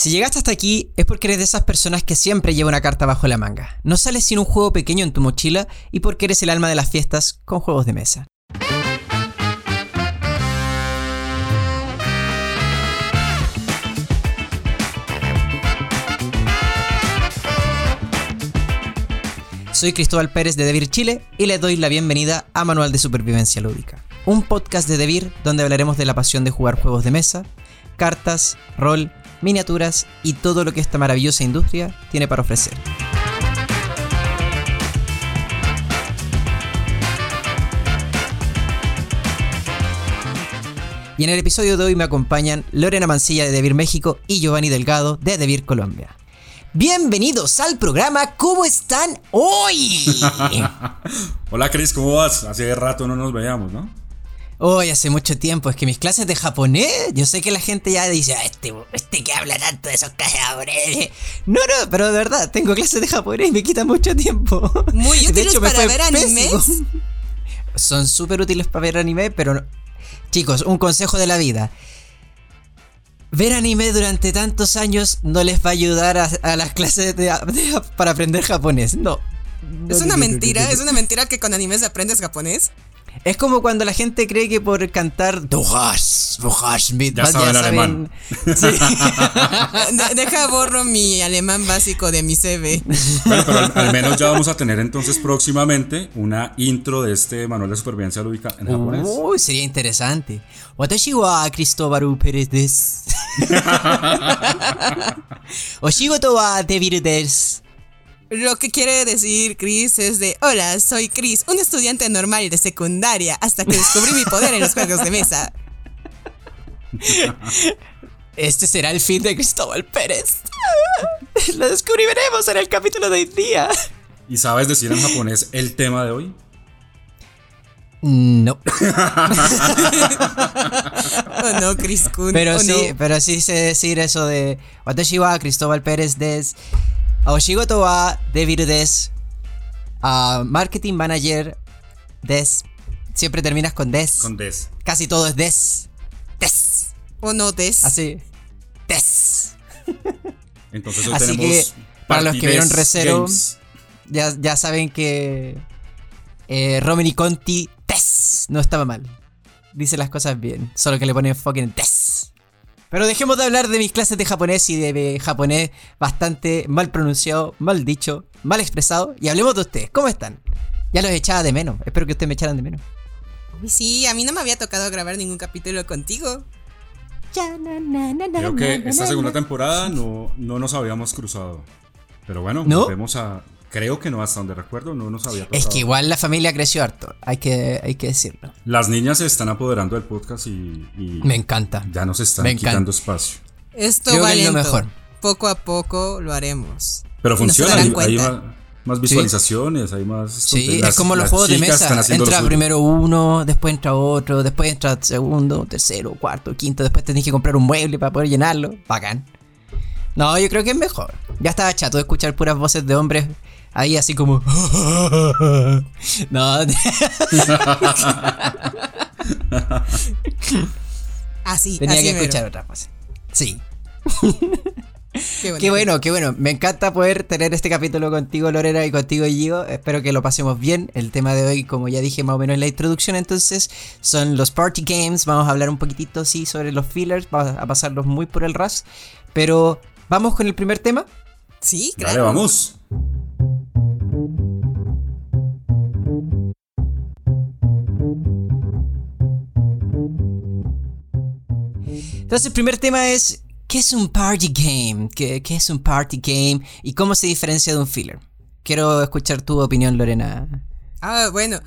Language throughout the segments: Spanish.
Si llegaste hasta aquí es porque eres de esas personas que siempre lleva una carta bajo la manga. No sales sin un juego pequeño en tu mochila y porque eres el alma de las fiestas con juegos de mesa. Soy Cristóbal Pérez de Devir Chile y les doy la bienvenida a Manual de Supervivencia Lúdica, un podcast de Devir donde hablaremos de la pasión de jugar juegos de mesa, cartas, rol, miniaturas y todo lo que esta maravillosa industria tiene para ofrecer. Y en el episodio de hoy me acompañan Lorena Mancilla de Devir México y Giovanni Delgado de Devir Colombia. Bienvenidos al programa, ¿cómo están hoy? Hola Cris, ¿cómo vas? Hace rato no nos veíamos, ¿no? Hoy hace mucho tiempo, es que mis clases de japonés, yo sé que la gente ya dice, ah, este, este que habla tanto de esos clases de japonés. No, no, pero de verdad, tengo clases de japonés y me quita mucho tiempo. Muy útiles para ver animes. Son súper útiles para ver anime, pero chicos, un consejo de la vida ver anime durante tantos años no les va a ayudar a, las clases para aprender japonés. No. Es una mentira, es una mentira que con animes aprendes japonés. Es como cuando la gente cree que por cantar Duhash, mit, ya, saben alemán. deja borro mi alemán básico de mi CV. Bueno, pero al, menos ya vamos a tener entonces próximamente una intro de este manual de supervivencia lúdica en japonés. Uy, sería interesante. Watashi wa Cristóbal Pérez des. Oshigoto wa Devil des. Lo que quiere decir Chris es de, hola, soy Chris, un estudiante normal de secundaria, hasta que descubrí mi poder en los juegos de mesa. Este será el fin de Cristóbal Pérez. Lo descubriremos en el capítulo de hoy día. ¿Y sabes decir en japonés el tema de hoy? No. oh, no, Chris Kun. Pero oh, sí, pero sí sé decir eso de Watashi wa Cristóbal Pérez des Oshigoto wa Debiru des. marketing Manager des. Siempre terminas con des. Con des. Casi todo es des. Des. O no des. Así. Des. Entonces hoy Así que para los que vieron Recero, ya, ya saben que eh, Romini Conti des no estaba mal. Dice las cosas bien, solo que le pone enfoque en des. Pero dejemos de hablar de mis clases de japonés y de japonés bastante mal pronunciado, mal dicho, mal expresado. Y hablemos de ustedes. ¿Cómo están? Ya los echaba de menos. Espero que ustedes me echaran de menos. Sí, a mí no me había tocado grabar ningún capítulo contigo. Creo que esta segunda temporada no, no nos habíamos cruzado. Pero bueno, ¿No? volvemos a, Creo que no, hasta donde recuerdo, no nos había tocado. Es que igual la familia creció harto, hay que, hay que decirlo. Las niñas se están apoderando del podcast y. me encanta. Ya nos están quitando espacio. Esto va lo mejor. Poco a poco lo haremos. Pero funciona, hay, más, visualizaciones, hay más. Sí, es como los juegos de mesa. Entra primero uno, después entra otro, después entra segundo, tercero, cuarto, quinto, después tenés que comprar un mueble para poder llenarlo. Bacán. No, yo creo que es mejor. Ya estaba chato de escuchar puras voces de hombres Ahí así como... no. así. Tenía que escuchar otra cosa. Sí. Qué bueno. qué bueno, Me encanta poder tener este capítulo contigo, Lorena, y contigo, Gio. Espero que lo pasemos bien. El tema de hoy, como ya dije más o menos en la introducción, entonces, son los party games. Vamos a hablar un poquitito, sí, sobre los fillers. Vamos a pasarlos muy por el ras. Pero, ¿vamos con el primer tema? Sí, claro. Dale, vamos. Entonces el primer tema es, ¿qué es un party game? ¿Qué, es un party game? ¿Y cómo se diferencia de un filler? Quiero escuchar tu opinión, Lorena. Ah, bueno.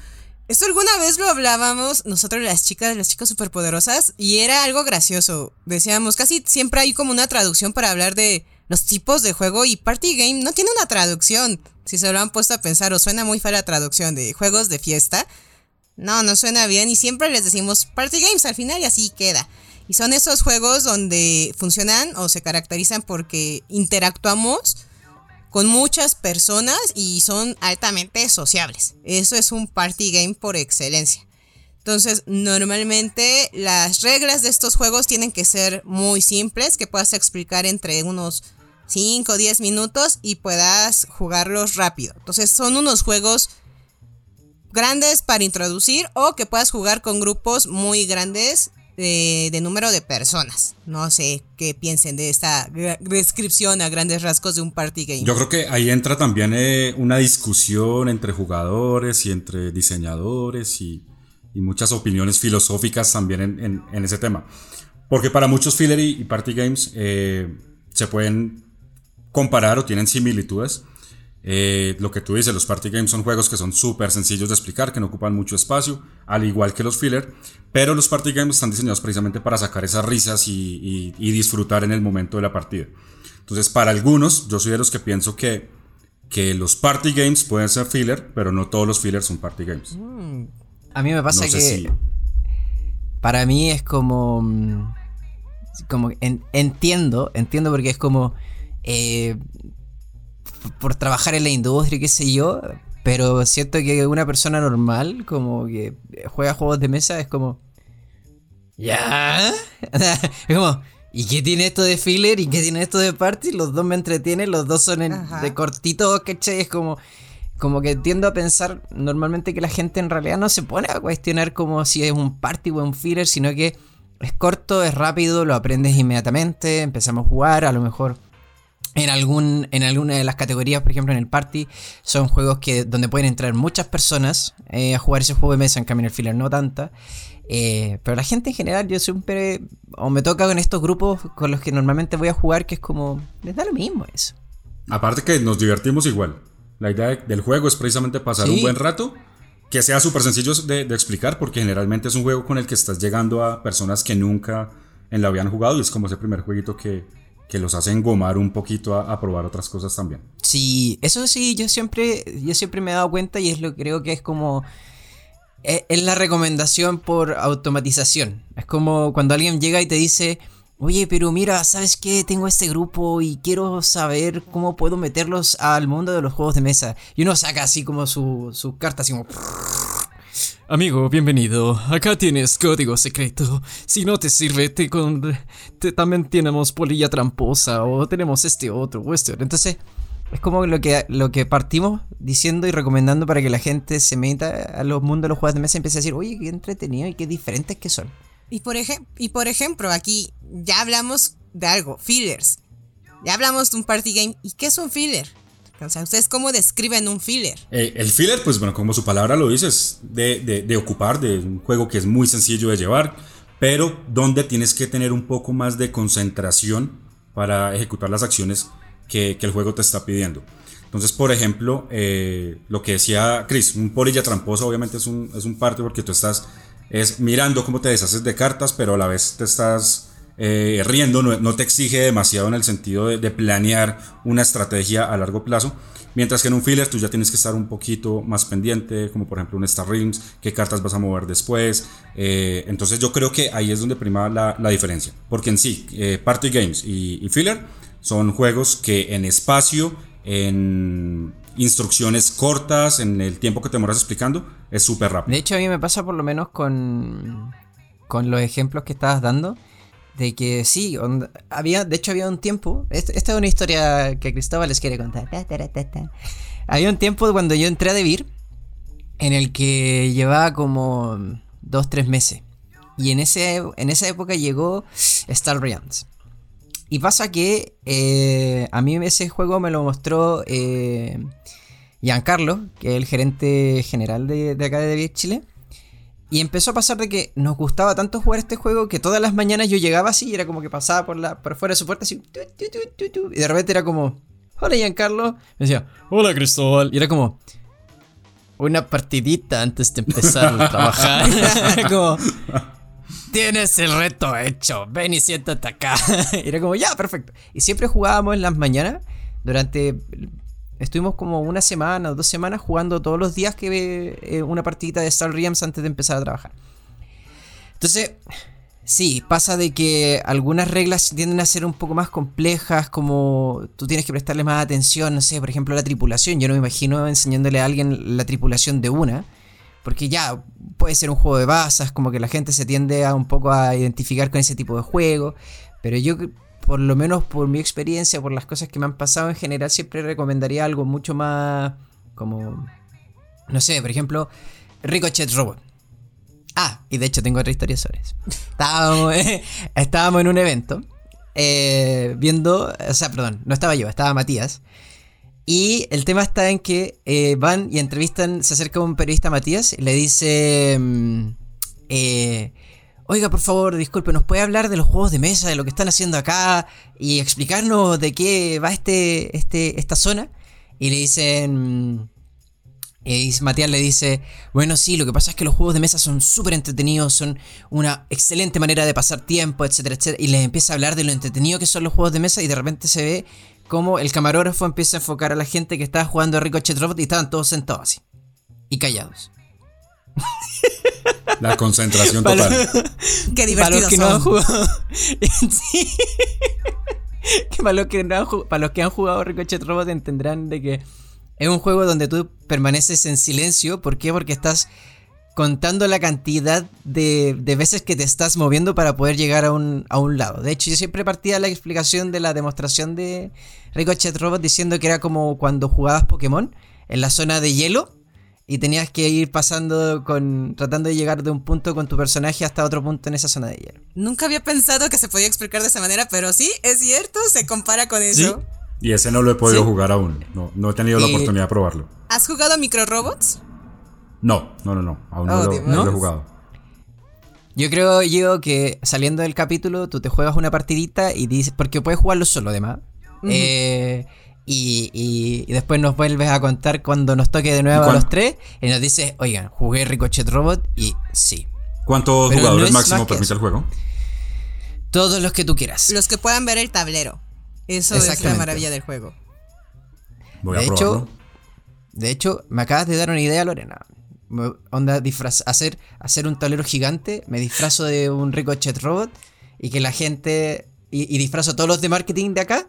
Esto alguna vez lo hablábamos nosotros las chicas, las chicas superpoderosas, y era algo gracioso. Decíamos, casi siempre hay como una traducción para hablar de los tipos de juego y party game no tiene una traducción. Si se lo han puesto a pensar, o suena muy fea la traducción de juegos de fiesta. No, no suena bien y siempre les decimos party games al final y así queda. Y son esos juegos donde funcionan o se caracterizan porque interactuamos con muchas personas y son altamente sociables. Eso es un party game por excelencia. Entonces, normalmente las reglas de estos juegos tienen que ser muy simples, que puedas explicar entre unos 5 o 10 minutos y puedas jugarlos rápido. Entonces, son unos juegos grandes para introducir o que puedas jugar con grupos muy grandes de, número de personas. No sé qué piensen de esta descripción a grandes rasgos de un party game. Yo creo que ahí entra también eh, una discusión entre jugadores y entre diseñadores y y muchas opiniones filosóficas también en, ese tema. Porque para muchos filler y, party games eh, se pueden comparar o tienen similitudes. Eh, lo que tú dices, los party games son juegos que son súper sencillos de explicar, que no ocupan mucho espacio, al igual que los filler, pero los party games están diseñados precisamente para sacar esas risas y, disfrutar en el momento de la partida. Entonces, para algunos, yo soy de los que pienso que, que los party games pueden ser filler, pero no todos los fillers son party games. Mm, a mí me pasa que. Para mí es como. Mm, como entiendo, entiendo porque es como. Eh, por trabajar en la industria, qué sé yo. Pero siento que una persona normal, como que juega juegos de mesa, es como. ¿Ya? es como. ¿Y qué tiene esto de filler? ¿Y qué tiene esto de party? Los dos me entretienen, los dos son de cortito, ¿cachai? Es como como que tiendo a pensar normalmente que la gente en realidad no se pone a cuestionar como si es un party o un filler, sino que es corto, es rápido, lo aprendes inmediatamente, empezamos a jugar, a lo mejor en, algún, en alguna de las categorías, por ejemplo en el party, son juegos que, donde pueden entrar muchas personas eh, a jugar ese juego de mesa, en cambio en el filler no tanta. Eh, pero la gente en general, yo siempre, o me toca con estos grupos con los que normalmente voy a jugar, que es como, les da lo mismo eso. Aparte que nos divertimos igual. La idea del juego es precisamente pasar un buen rato, que sea súper sencillo de, explicar, porque generalmente es un juego con el que estás llegando a personas que nunca en la habían jugado y es como ese primer jueguito que, que los hace engomar un poquito a, probar otras cosas también. Sí, eso sí, yo siempre, yo siempre me he dado cuenta y es lo creo que es como e, es la recomendación por automatización. Es como cuando alguien llega y te dice, Oye, pero mira, ¿sabes qué? Tengo este grupo y quiero saber cómo puedo meterlos al mundo de los juegos de mesa. Y uno saca así como su, su carta, así como... Amigo, bienvenido. Acá tienes código secreto. Si no te sirve, te, con, también tenemos polilla tramposa o tenemos este otro o este Entonces, es como lo que, lo que partimos diciendo y recomendando para que la gente se meta a los mundos de los juegos de mesa y empiece a decir, oye, qué entretenido y qué diferentes que son. Y por, y por ejemplo, aquí ya hablamos de algo, fillers. Ya hablamos de un party game. ¿Y qué es un filler? O sea, ¿ustedes cómo describen un filler? Eh, el filler, pues bueno, como su palabra lo dice, es de, ocupar de un juego que es muy sencillo de llevar, pero donde tienes que tener un poco más de concentración para ejecutar las acciones que, el juego te está pidiendo. Entonces, por ejemplo, eh, lo que decía Chris, un polilla tramposo obviamente es un, es un parte porque tú estás es mirando cómo te deshaces de cartas, pero a la vez te estás eh, riendo, no, te exige demasiado en el sentido de, planear una estrategia a largo plazo. Mientras que en un filler tú ya tienes que estar un poquito más pendiente, como por ejemplo un Star Rings, qué cartas vas a mover después. Eh, entonces yo creo que ahí es donde prima la, diferencia. Porque en sí, eh, Party Games y, filler son juegos que en espacio, en instrucciones cortas, en el tiempo que te demoras explicando, es súper rápido. De hecho, a mí me pasa por lo menos con, con los ejemplos que estabas dando. De que sí, había, de hecho había un tiempo, esta es una historia que Cristóbal les quiere contar. Había un tiempo cuando yo entré a Debir en el que llevaba como dos, tres meses. Y en, ese, en esa época llegó Star Realms. Y pasa que eh, a mí ese juego me lo mostró eh, Giancarlo, que es el gerente general de, acá de David Chile. Y empezó a pasar de que nos gustaba tanto jugar este juego que todas las mañanas yo llegaba así y era como que pasaba por, la, por fuera de su puerta así. y de repente era como, hola Giancarlo. Me decía, hola Cristóbal. Y era como, una partidita antes de empezar a trabajar. como, Tienes el reto hecho, ven y siéntate acá. y era como, ya, perfecto. Y siempre jugábamos en las mañanas. Durante. Estuvimos como una semana o dos semanas jugando todos los días que eh, una partidita de Star Realms antes de empezar a trabajar. Entonces, sí, pasa de que algunas reglas tienden a ser un poco más complejas, como tú tienes que prestarle más atención, no sé, por ejemplo, la tripulación. Yo no me imagino enseñándole a alguien la tripulación de una porque ya puede ser un juego de bazas, como que la gente se tiende a un poco a identificar con ese tipo de juego, pero yo por lo menos por mi experiencia, por las cosas que me han pasado en general, siempre recomendaría algo mucho más como, no sé, por ejemplo, Ricochet Robot. Ah, y de hecho tengo otra historia sobre eso. Estábamos, estábamos en un evento eh, viendo, o sea, perdón, no estaba yo, estaba Matías. Y el tema está en que eh, van y entrevistan, se acerca un periodista Matías y le dice, mm, eh, oiga, por favor, disculpe, ¿nos puede hablar de los juegos de mesa, de lo que están haciendo acá y explicarnos de qué va este, este, esta zona? Y le dicen, y Matías le dice, bueno, sí, lo que pasa es que los juegos de mesa son súper entretenidos, son una excelente manera de pasar tiempo, etcétera, etcétera. Y le empieza a hablar de lo entretenido que son los juegos de mesa y de repente se ve como el camarógrafo empieza a enfocar a la gente que estaba jugando a Ricochet Robot y estaban todos sentados así. Y callados. La concentración total. Qué divertido. Para los que no han jugado. para, los que para los que han jugado Ricochet Robot entenderán de que es un juego donde tú permaneces en silencio. ¿Por qué? Porque estás contando la cantidad de, veces que te estás moviendo para poder llegar a un, a un lado. De hecho, yo siempre partía la explicación de la demostración de Ricochet Robot diciendo que era como cuando jugabas Pokémon en la zona de hielo y tenías que ir pasando con tratando de llegar de un punto con tu personaje hasta otro punto en esa zona de hielo. Nunca había pensado que se podía explicar de esa manera, pero sí, es cierto, se compara con eso. Y ese no lo he podido jugar aún. No, no he tenido la oportunidad de probarlo. ¿Has jugado a Micro Robots? No, no, no, no. Aún no, oh, lo, he jugado. Yo creo, yo que saliendo del capítulo, tú te juegas una partidita y dices. Porque puedes jugarlo solo, además. Eh, y, y, después nos vuelves a contar cuando nos toque de nuevo a los tres. Y nos dices, oigan, jugué Ricochet Robot y sí. ¿Cuántos jugadores máximo permite el juego? Todos los que tú quieras. Los que puedan ver el tablero. Eso es la maravilla del juego. Voy de a hecho, de hecho, me acabas de dar una idea, Lorena. Onda, hacer, hacer un tablero gigante, me disfrazo de un Ricochet Robot y que la gente y, disfrazo a todos los de marketing de acá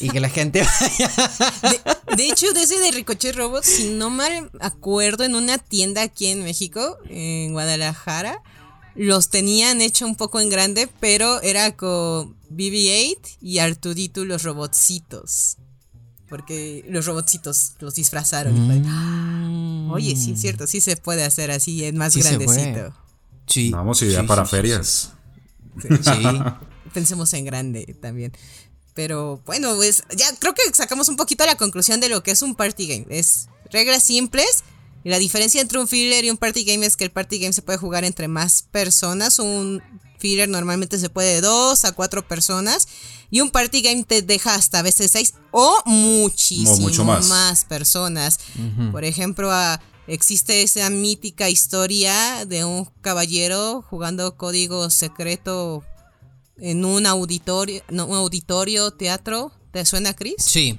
y que la gente De, de, hecho, desde de Ricochet Robot, si no mal acuerdo, en una tienda aquí en México, en Guadalajara, los tenían hecho un poco en grande, pero era con BB-8 y Artudito los robotcitos. Porque los robotcitos los disfrazaron. Mm. Oye, sí es cierto, sí se puede hacer así, es más grandecito. Sí. Vamos, idea para ferias. Sí. Pensemos en grande también. Pero bueno, pues ya creo que sacamos un poquito la conclusión de lo que es un party game. Es reglas simples y la diferencia entre un filler y un party game es que el party game se puede jugar entre más personas. Un filler normalmente se puede de dos a cuatro personas. Y un party game te deja hasta a veces seis o muchísimo más. personas. Por ejemplo, existe esa mítica historia de un caballero jugando código secreto en un auditorio, no, un auditorio teatro. ¿Te suena, Chris? Sí.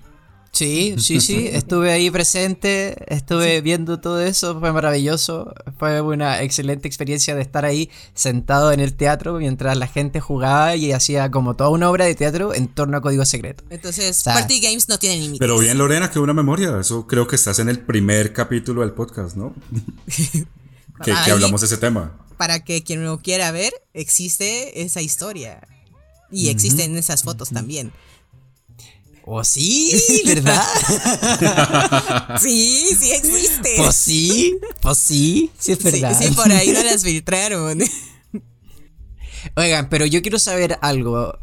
Sí, sí, sí, estuve ahí presente, estuve viendo todo eso, fue maravilloso, fue una excelente experiencia de estar ahí sentado en el teatro mientras la gente jugaba y hacía como toda una obra de teatro en torno a código secreto. Entonces, Party Games no tienen límites. Pero bien, Lorena, que una memoria, eso creo que estás en el primer capítulo del podcast, ¿no? que, hablamos de ese tema. Para que quien lo quiera ver, existe esa historia. Y existen esas fotos también. ¿O sí? ¿Verdad? sí, sí existe. Pues sí, pues sí, sí es verdad. Sí, por ahí no las filtraron. Oigan, pero yo quiero saber algo.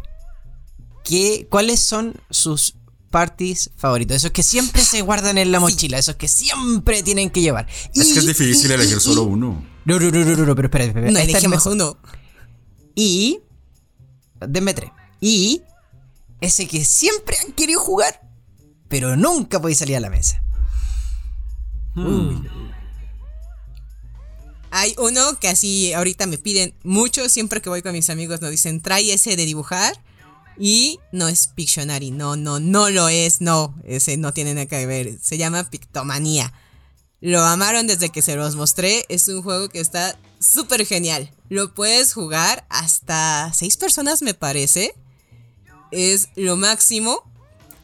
¿Qué, ¿Cuáles son sus parties favoritos? Esos que siempre se guardan en la mochila, esos que siempre tienen que llevar. es que es difícil elegir solo uno. No, no, no, no, no, pero espera, espera. No elegimos uno. Y... Denme tres. Y ese que siempre han querido jugar, pero nunca podéis salir a la mesa. Hmm. Hay uno que así ahorita me piden mucho, siempre que voy con mis amigos nos dicen, trae ese de dibujar. Y no es Pictionary, no, no, no lo es, no, ese no tiene nada que ver, se llama Pictomanía. Lo amaron desde que se los mostré, es un juego que está súper genial. Lo puedes jugar hasta seis personas me parece es lo máximo.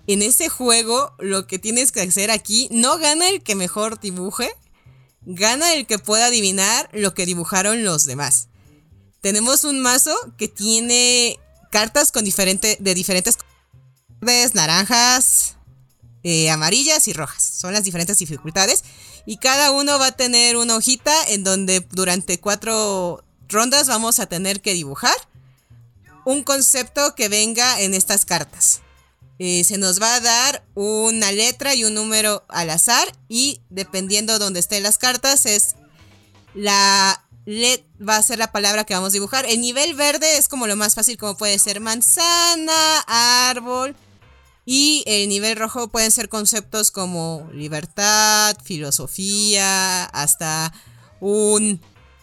En ese juego, lo que tienes que hacer aquí, no gana el que mejor dibuje, gana el que pueda adivinar lo que dibujaron los demás. Tenemos un mazo que tiene cartas con diferente, de diferentes colores, naranjas, eh, amarillas y rojas. Son las diferentes dificultades. Y cada uno va a tener una hojita en donde durante cuatro rondas vamos a tener que dibujar un concepto que venga en estas cartas. Eh, se nos va a dar una letra y un número al azar y dependiendo de donde estén las cartas es la let va a ser la palabra que vamos a dibujar. El nivel verde es como lo más fácil como puede ser manzana, árbol y el nivel rojo pueden ser conceptos como libertad, filosofía, hasta un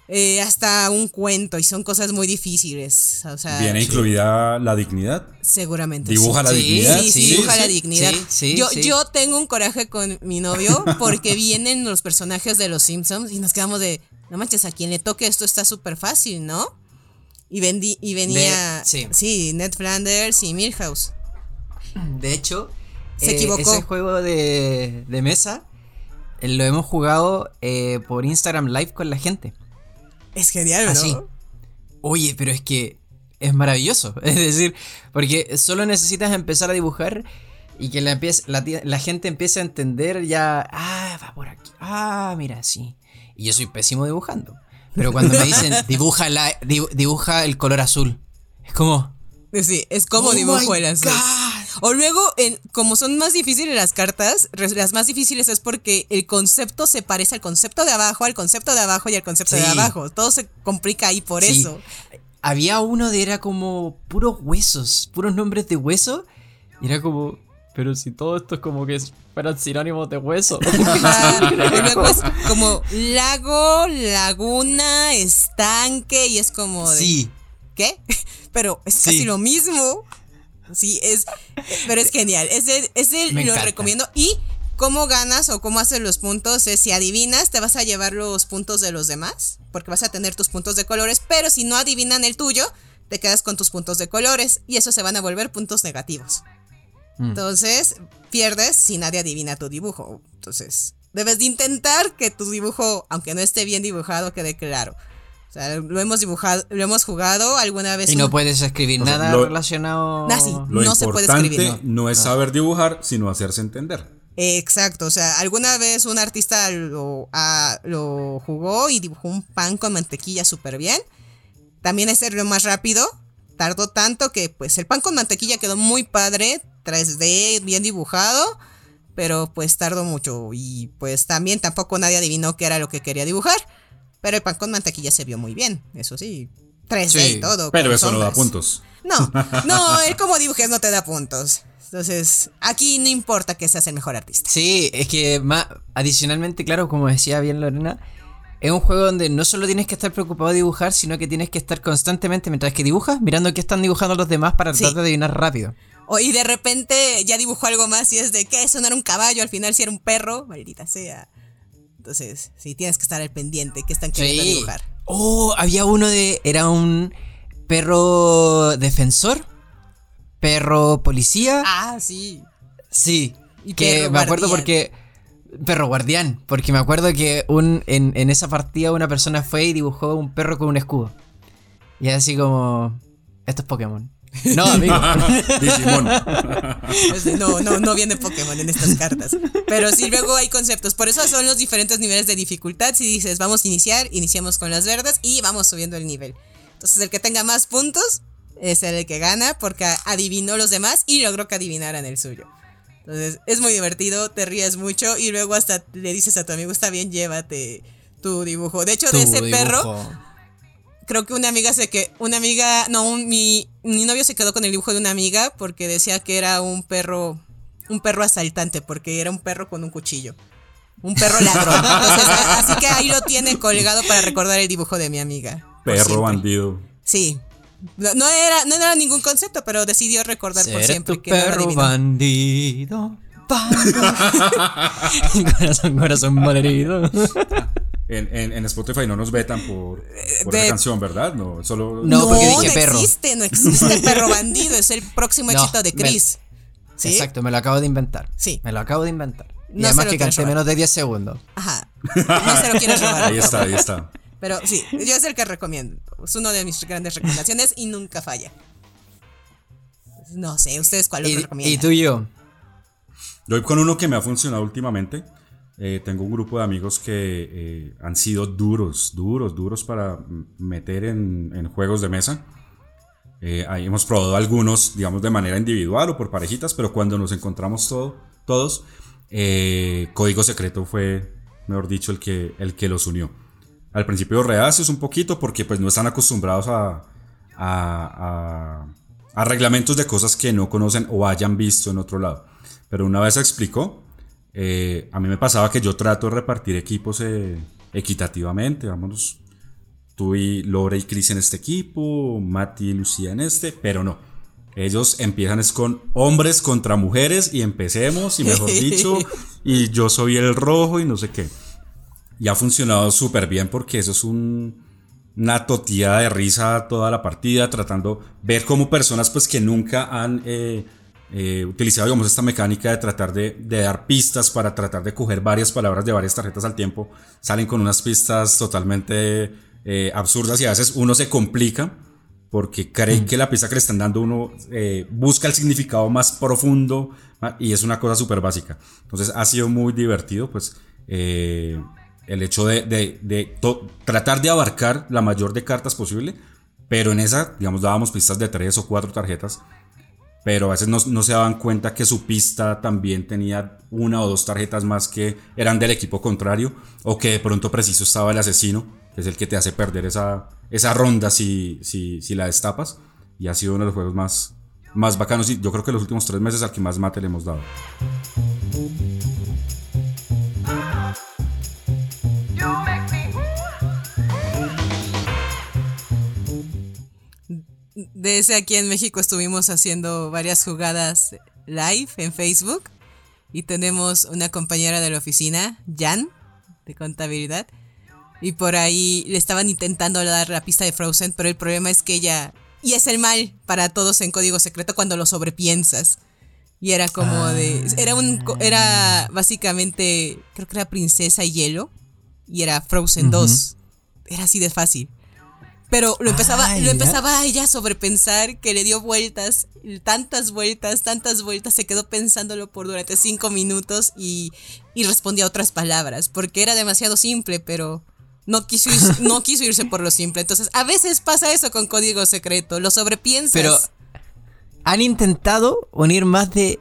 eh, hasta un cuento y son cosas muy difíciles. O sea, ¿Viene incluida la dignidad? Seguramente. ¿Dibuja la sí. dignidad? Sí, sí, Sí, dibuja la dignidad. sí, sí, yo, sí. yo tengo un coraje con mi novio porque vienen los personajes de los Simpsons y nos quedamos de, no manches, a quien le toque esto está súper fácil, ¿no? Y, vendi- y venía, De- sí. sí, Ned Flanders y Milhouse. De hecho, Se eh, equivocó. ese juego de, de mesa eh, lo hemos jugado eh, por Instagram Live con la gente. Es genial, ¿no? Así. Oye, pero es que es maravilloso. Es decir, porque solo necesitas empezar a dibujar y que la, empiece- la, ti- la gente empiece a entender ya. Ah, va por aquí. Ah, mira, sí. Y yo soy pésimo dibujando. Pero cuando me dicen dibuja, la, dibu- dibuja el color azul, es como. Sí, es como Oh dibujo el azul. God. O luego, en, como son más difíciles las cartas, las más difíciles es porque el concepto se parece al concepto de abajo, al concepto de abajo y al concepto de abajo. Todo se complica ahí por Sí. eso. Había uno de era como puros huesos, puros nombres de hueso. Y era como, pero si todo esto es como que fueran sinónimos de hueso. Y luego es como lago, laguna, estanque y es como de sí, ¿qué? Pero es Sí. casi lo mismo. Sí, es pero es genial. Ese ese Me lo encanta. recomiendo y cómo ganas o cómo haces los puntos es si adivinas te vas a llevar los puntos de los demás porque vas a tener tus puntos de colores, pero si no adivinan el tuyo te quedas con tus puntos de colores y eso se van a volver puntos negativos. Mm. Entonces, pierdes si nadie adivina tu dibujo. Entonces, debes de intentar que tu dibujo, aunque no esté bien dibujado, quede claro. O sea, lo hemos dibujado, lo hemos jugado alguna vez. Y no un- puedes escribir O sea, nada lo- relacionado. Ah, sí. Lo No se puede importante escribir, no es saber dibujar, sino hacerse entender. Exacto, o sea, alguna vez un artista lo, ah, lo jugó y dibujó un pan con mantequilla súper bien. También hacerlo más rápido. Tardó tanto que pues el pan con mantequilla quedó muy padre, 3D, bien dibujado, pero pues tardó mucho y pues también tampoco nadie adivinó qué era lo que quería dibujar. Pero el pan con mantequilla se vio muy bien, eso sí. 3D Sí, y todo. Pero eso no da puntos. No, no, él como dibujes no te da puntos. Entonces, aquí no importa que seas el mejor artista. Sí, es que más adicionalmente, claro, como decía bien Lorena, es un juego donde no solo tienes que estar preocupado de dibujar, sino que tienes que estar constantemente mientras que dibujas, mirando qué están dibujando los demás para Sí. tratar de adivinar rápido. O, y de repente ya dibujó algo más y es de que eso no era un caballo, al final sí era un perro, maldita sea. Entonces, sí, tienes que estar al pendiente que están queriendo dibujar. Oh, había uno de. Era un perro defensor, perro policía. Ah, sí. Sí, Y que me acuerdo porque. Perro guardián, porque me acuerdo que un, en, en esa partida una persona fue y dibujó un perro con un escudo. Y así como. Esto es Pokémon. No, amigo. Digimon. De, No, no, no viene Pokémon en estas cartas. Pero sí, luego hay conceptos. Por eso son los diferentes niveles de dificultad. Si dices, vamos a iniciar, iniciamos con las verdes y vamos subiendo el nivel. Entonces, el que tenga más puntos es el que gana porque adivinó los demás y logró que adivinaran el suyo. Entonces, es muy divertido, te ríes mucho y luego hasta le dices a tu amigo, está bien, llévate tu dibujo. De hecho, de Tu ese perro, dibujo. Creo que una amiga se que una amiga no un- mi, mi novio se quedó con el dibujo de una amiga porque decía que era un perro un perro asaltante porque era un perro con un cuchillo un perro ladrón Entonces, así que ahí lo tiene colgado para recordar el dibujo de mi amiga Perro bandido. sí no, no era no era ningún concepto pero decidió recordar por siempre tu que no perro adivinó. bandido. bandido. corazón, corazón malherido. En, en, en Spotify no nos vetan por, por de- canción, ¿verdad? No, solo. No, porque dije no perro. existe no existe perro bandido es el próximo No, éxito de me- Chris ¿Sí? Exacto, me lo acabo de inventar. Sí. Me lo acabo de inventar. Y No además lo que canté menos de 10 segundos. Ajá. No se lo quieres robar. Ahí está, ahí está. Pero sí, yo es el que recomiendo. Es una de mis grandes recomendaciones y nunca falla. No sé, ¿ustedes cuál ¿Y, recomiendan? y tú y yo? Yo voy con uno que me ha funcionado últimamente. Eh, tengo un grupo de amigos que eh, han sido duros, duros, duros para meter en, en juegos de mesa. Eh, ahí hemos probado algunos, digamos, de manera individual o por parejitas, pero cuando nos encontramos todo, todos, eh, Código Secreto fue, mejor dicho, el que, el que los unió. Al principio reacios un poquito porque pues no están acostumbrados a, a, a- a reglamentos de cosas que no conocen o hayan visto en otro lado. Pero una vez explicó, eh, a mí me pasaba que yo trato de repartir equipos eh, equitativamente, vámonos, tú y Lore y Chris en este equipo, Mati y Lucía en este, pero no. Ellos empiezan es con hombres contra mujeres y empecemos, y mejor dicho, y yo soy el rojo y no sé qué. Y ha funcionado súper bien porque eso es un, una totía de risa toda la partida, tratando ver cómo personas pues que nunca han eh, eh, utilizado digamos esta mecánica de tratar de, de dar pistas para tratar de coger varias palabras de varias tarjetas al tiempo, salen con unas pistas totalmente eh, absurdas y a veces uno se complica porque cree que la pista que le están dando uno eh, busca el significado más profundo ah, y es una cosa súper básica. Entonces ha sido muy divertido, pues eh, el hecho de, de- de to- tratar de abarcar la mayor de cartas posible, pero en esa, digamos, dábamos pistas de tres o cuatro tarjetas, pero a veces no, no se daban cuenta que su pista también tenía una o dos tarjetas más que eran del equipo contrario, o que de pronto preciso estaba el asesino, que es el que te hace perder esa, esa ronda si, si, si la destapas, y ha sido uno de los juegos más, más bacanos, y yo creo que los últimos tres meses al que más mate le hemos dado. De ese aquí en México estuvimos haciendo varias jugadas live en Facebook y tenemos una compañera de la oficina, Jan, de contabilidad, y por ahí le estaban intentando dar la pista de Frozen, pero el problema es que ella, y es el mal para todos en código secreto cuando lo sobrepiensas. Y era como de, era un, era básicamente, creo que era Princesa y Hielo, y era Frozen 2. Era así de fácil. Pero lo empezaba, Ah, lo empezaba ella a sobrepensar, que le dio vueltas, tantas vueltas, tantas vueltas, se quedó pensándolo por durante cinco minutos y, y respondía otras palabras, porque era demasiado simple, pero no quiso, ir- no quiso irse por lo simple. Entonces, a veces pasa eso con código secreto, lo sobrepiensas. Pero, ¿han intentado unir más de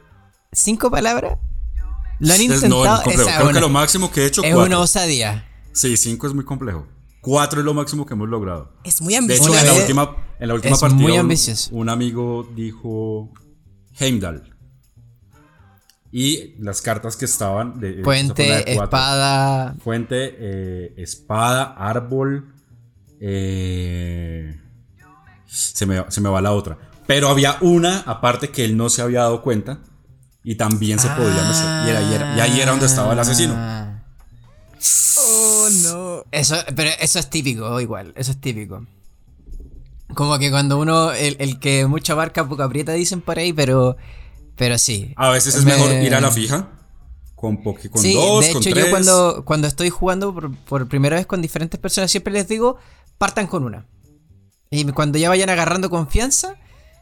cinco palabras? Lo han Es- intentado. no, es complejo. esa Creo una- que lo máximo que he hecho es cuatro. una osadía. Sí, cinco es muy complejo. Cuatro es lo máximo que hemos logrado. es muy De ambicioso. hecho, Una en la última, en la última es partida, muy un- ambicioso. Un, amigo dijo Heimdall. Y las cartas que estaban. De, esa fue la Puente, de cuatro. espada. Fuente, eh, espada, árbol. eh, se, me, se me va la otra. Pero había una, aparte, que él no se había dado cuenta. Y también se podía mezclar. Y, era- y era- y ahí era donde estaba el asesino. Ah. Oh, no. Eso, pero eso es típico, igual, eso es típico. Como que cuando uno, el, el que mucho abarca, poco aprieta, dicen por ahí, pero, pero sí. A veces es Me- mejor ir a la fija. Con, con sí, dos, de con hecho tres. yo cuando, cuando estoy jugando por, por primera vez con diferentes personas, siempre les digo, partan con una. Y cuando ya vayan agarrando confianza,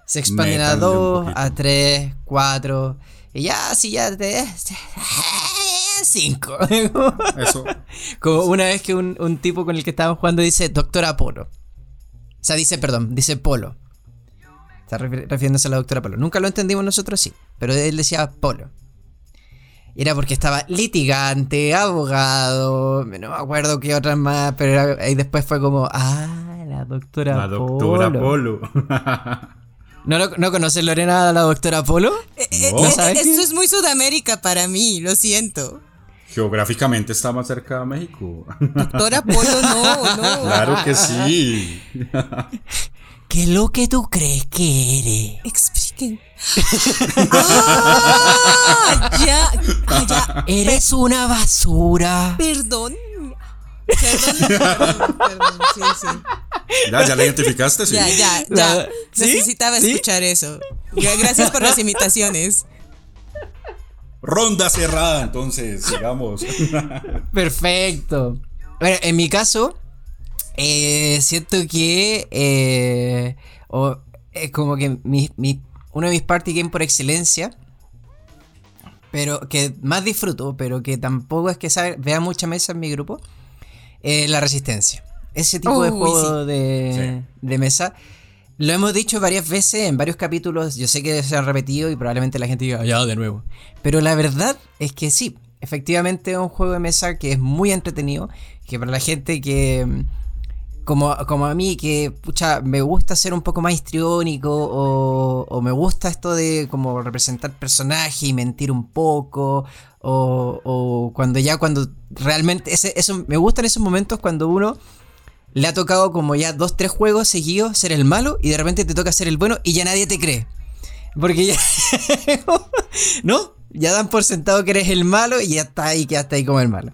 se expanden a Métanle dos, a tres, cuatro, y ya, si ya te... Cinco. Eso. Como una vez que un, un tipo con el que estábamos jugando dice doctora Polo. O sea, dice, perdón, dice Polo. Está refi- refiriéndose a la doctora Polo. Nunca lo entendimos nosotros, sí. Pero él decía Polo. Y Era porque estaba litigante, abogado, no me acuerdo qué otras más, pero era- ahí después fue como, ah, la doctora La doctora Polo. Polo. ¿No, lo- ¿No conoces Lorena a la doctora Polo? Eh, eh, No. eh, ¿Sabes esto qué? es muy Sudamérica para mí, lo siento. Geográficamente está más cerca de México. Doctora Polo, no, no. claro que sí. ¿Qué es lo que tú crees que eres? Expliquen. ¡Ah! Ya, ah, ya. Eres una basura. Perdón. Perdón, perdón, perdón. Sí, sí. Ya, ya la identificaste, sí. Ya, ya, ya. ¿Sí? Necesitaba ¿Sí? escuchar eso. Gra- Gracias por las imitaciones. Ronda cerrada, entonces, sigamos. Perfecto. Bueno, en mi caso, eh, siento que eh, o, es como que mi, mi- uno de mis party games por excelencia, pero que más disfruto, pero que tampoco es que sabe- vea mucha mesa en mi grupo, es la resistencia. Ese tipo de juego de, de mesa. Lo hemos dicho varias veces en varios capítulos. Yo sé que se han repetido y probablemente la gente diga, ya de nuevo. Pero la verdad es que sí, efectivamente es un juego de mesa que es muy entretenido. Que para la gente que, mm, como, como a mí, que pucha, me gusta ser un poco más histriónico o, o me gusta esto de como representar personaje y mentir un poco. O, o cuando ya, cuando realmente, ese, eso, me gustan esos momentos cuando uno le ha tocado como ya dos, tres juegos seguidos ser el malo y de repente te toca ser el bueno y ya nadie te cree. Porque ya... ¿No? Ya dan por sentado que eres el malo y ya está ahí, quedaste ahí como el malo.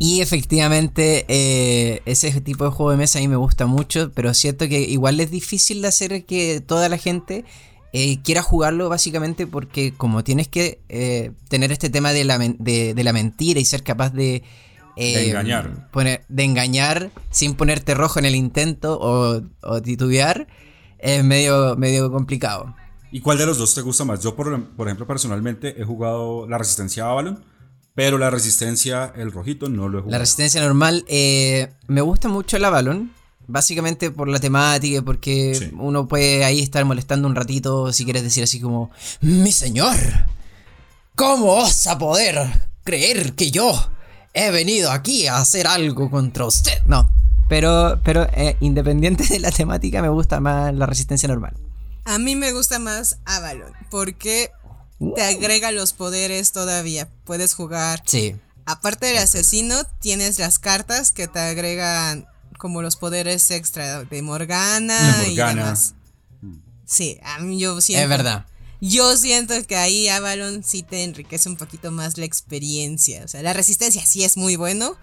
Y efectivamente, eh, ese tipo de juego de mesa a mí me gusta mucho, pero siento que igual es difícil de hacer que toda la gente eh, quiera jugarlo básicamente porque como tienes que eh, tener este tema de la, de la mentira y ser capaz de... eh, De engañar. poner- de engañar sin ponerte rojo en el intento o, o titubear, es medio, medio complicado. ¿Y cuál de los dos te gusta más? Yo, por, por ejemplo, personalmente he jugado la resistencia a Avalon, pero la resistencia, el rojito, no lo he La jugado. resistencia normal, eh, me gusta mucho el Avalon. Básicamente por la temática, porque Sí. uno puede ahí estar molestando un ratito, si quieres decir así como, mi señor, ¿cómo osa poder creer que yo he venido aquí a hacer algo contra usted? No, pero, pero eh, independiente de la temática, me gusta más la resistencia normal. A mí me gusta más Avalon porque te agrega los poderes todavía. Puedes jugar. Sí, Aparte del asesino, tienes las cartas que te agregan como los poderes extra de Morgana, De y Morgana. demás. Sí, a mí yo siento. es verdad. Yo siento que ahí Avalon sí te enriquece un poquito más la experiencia. O sea, la resistencia sí es muy bueno,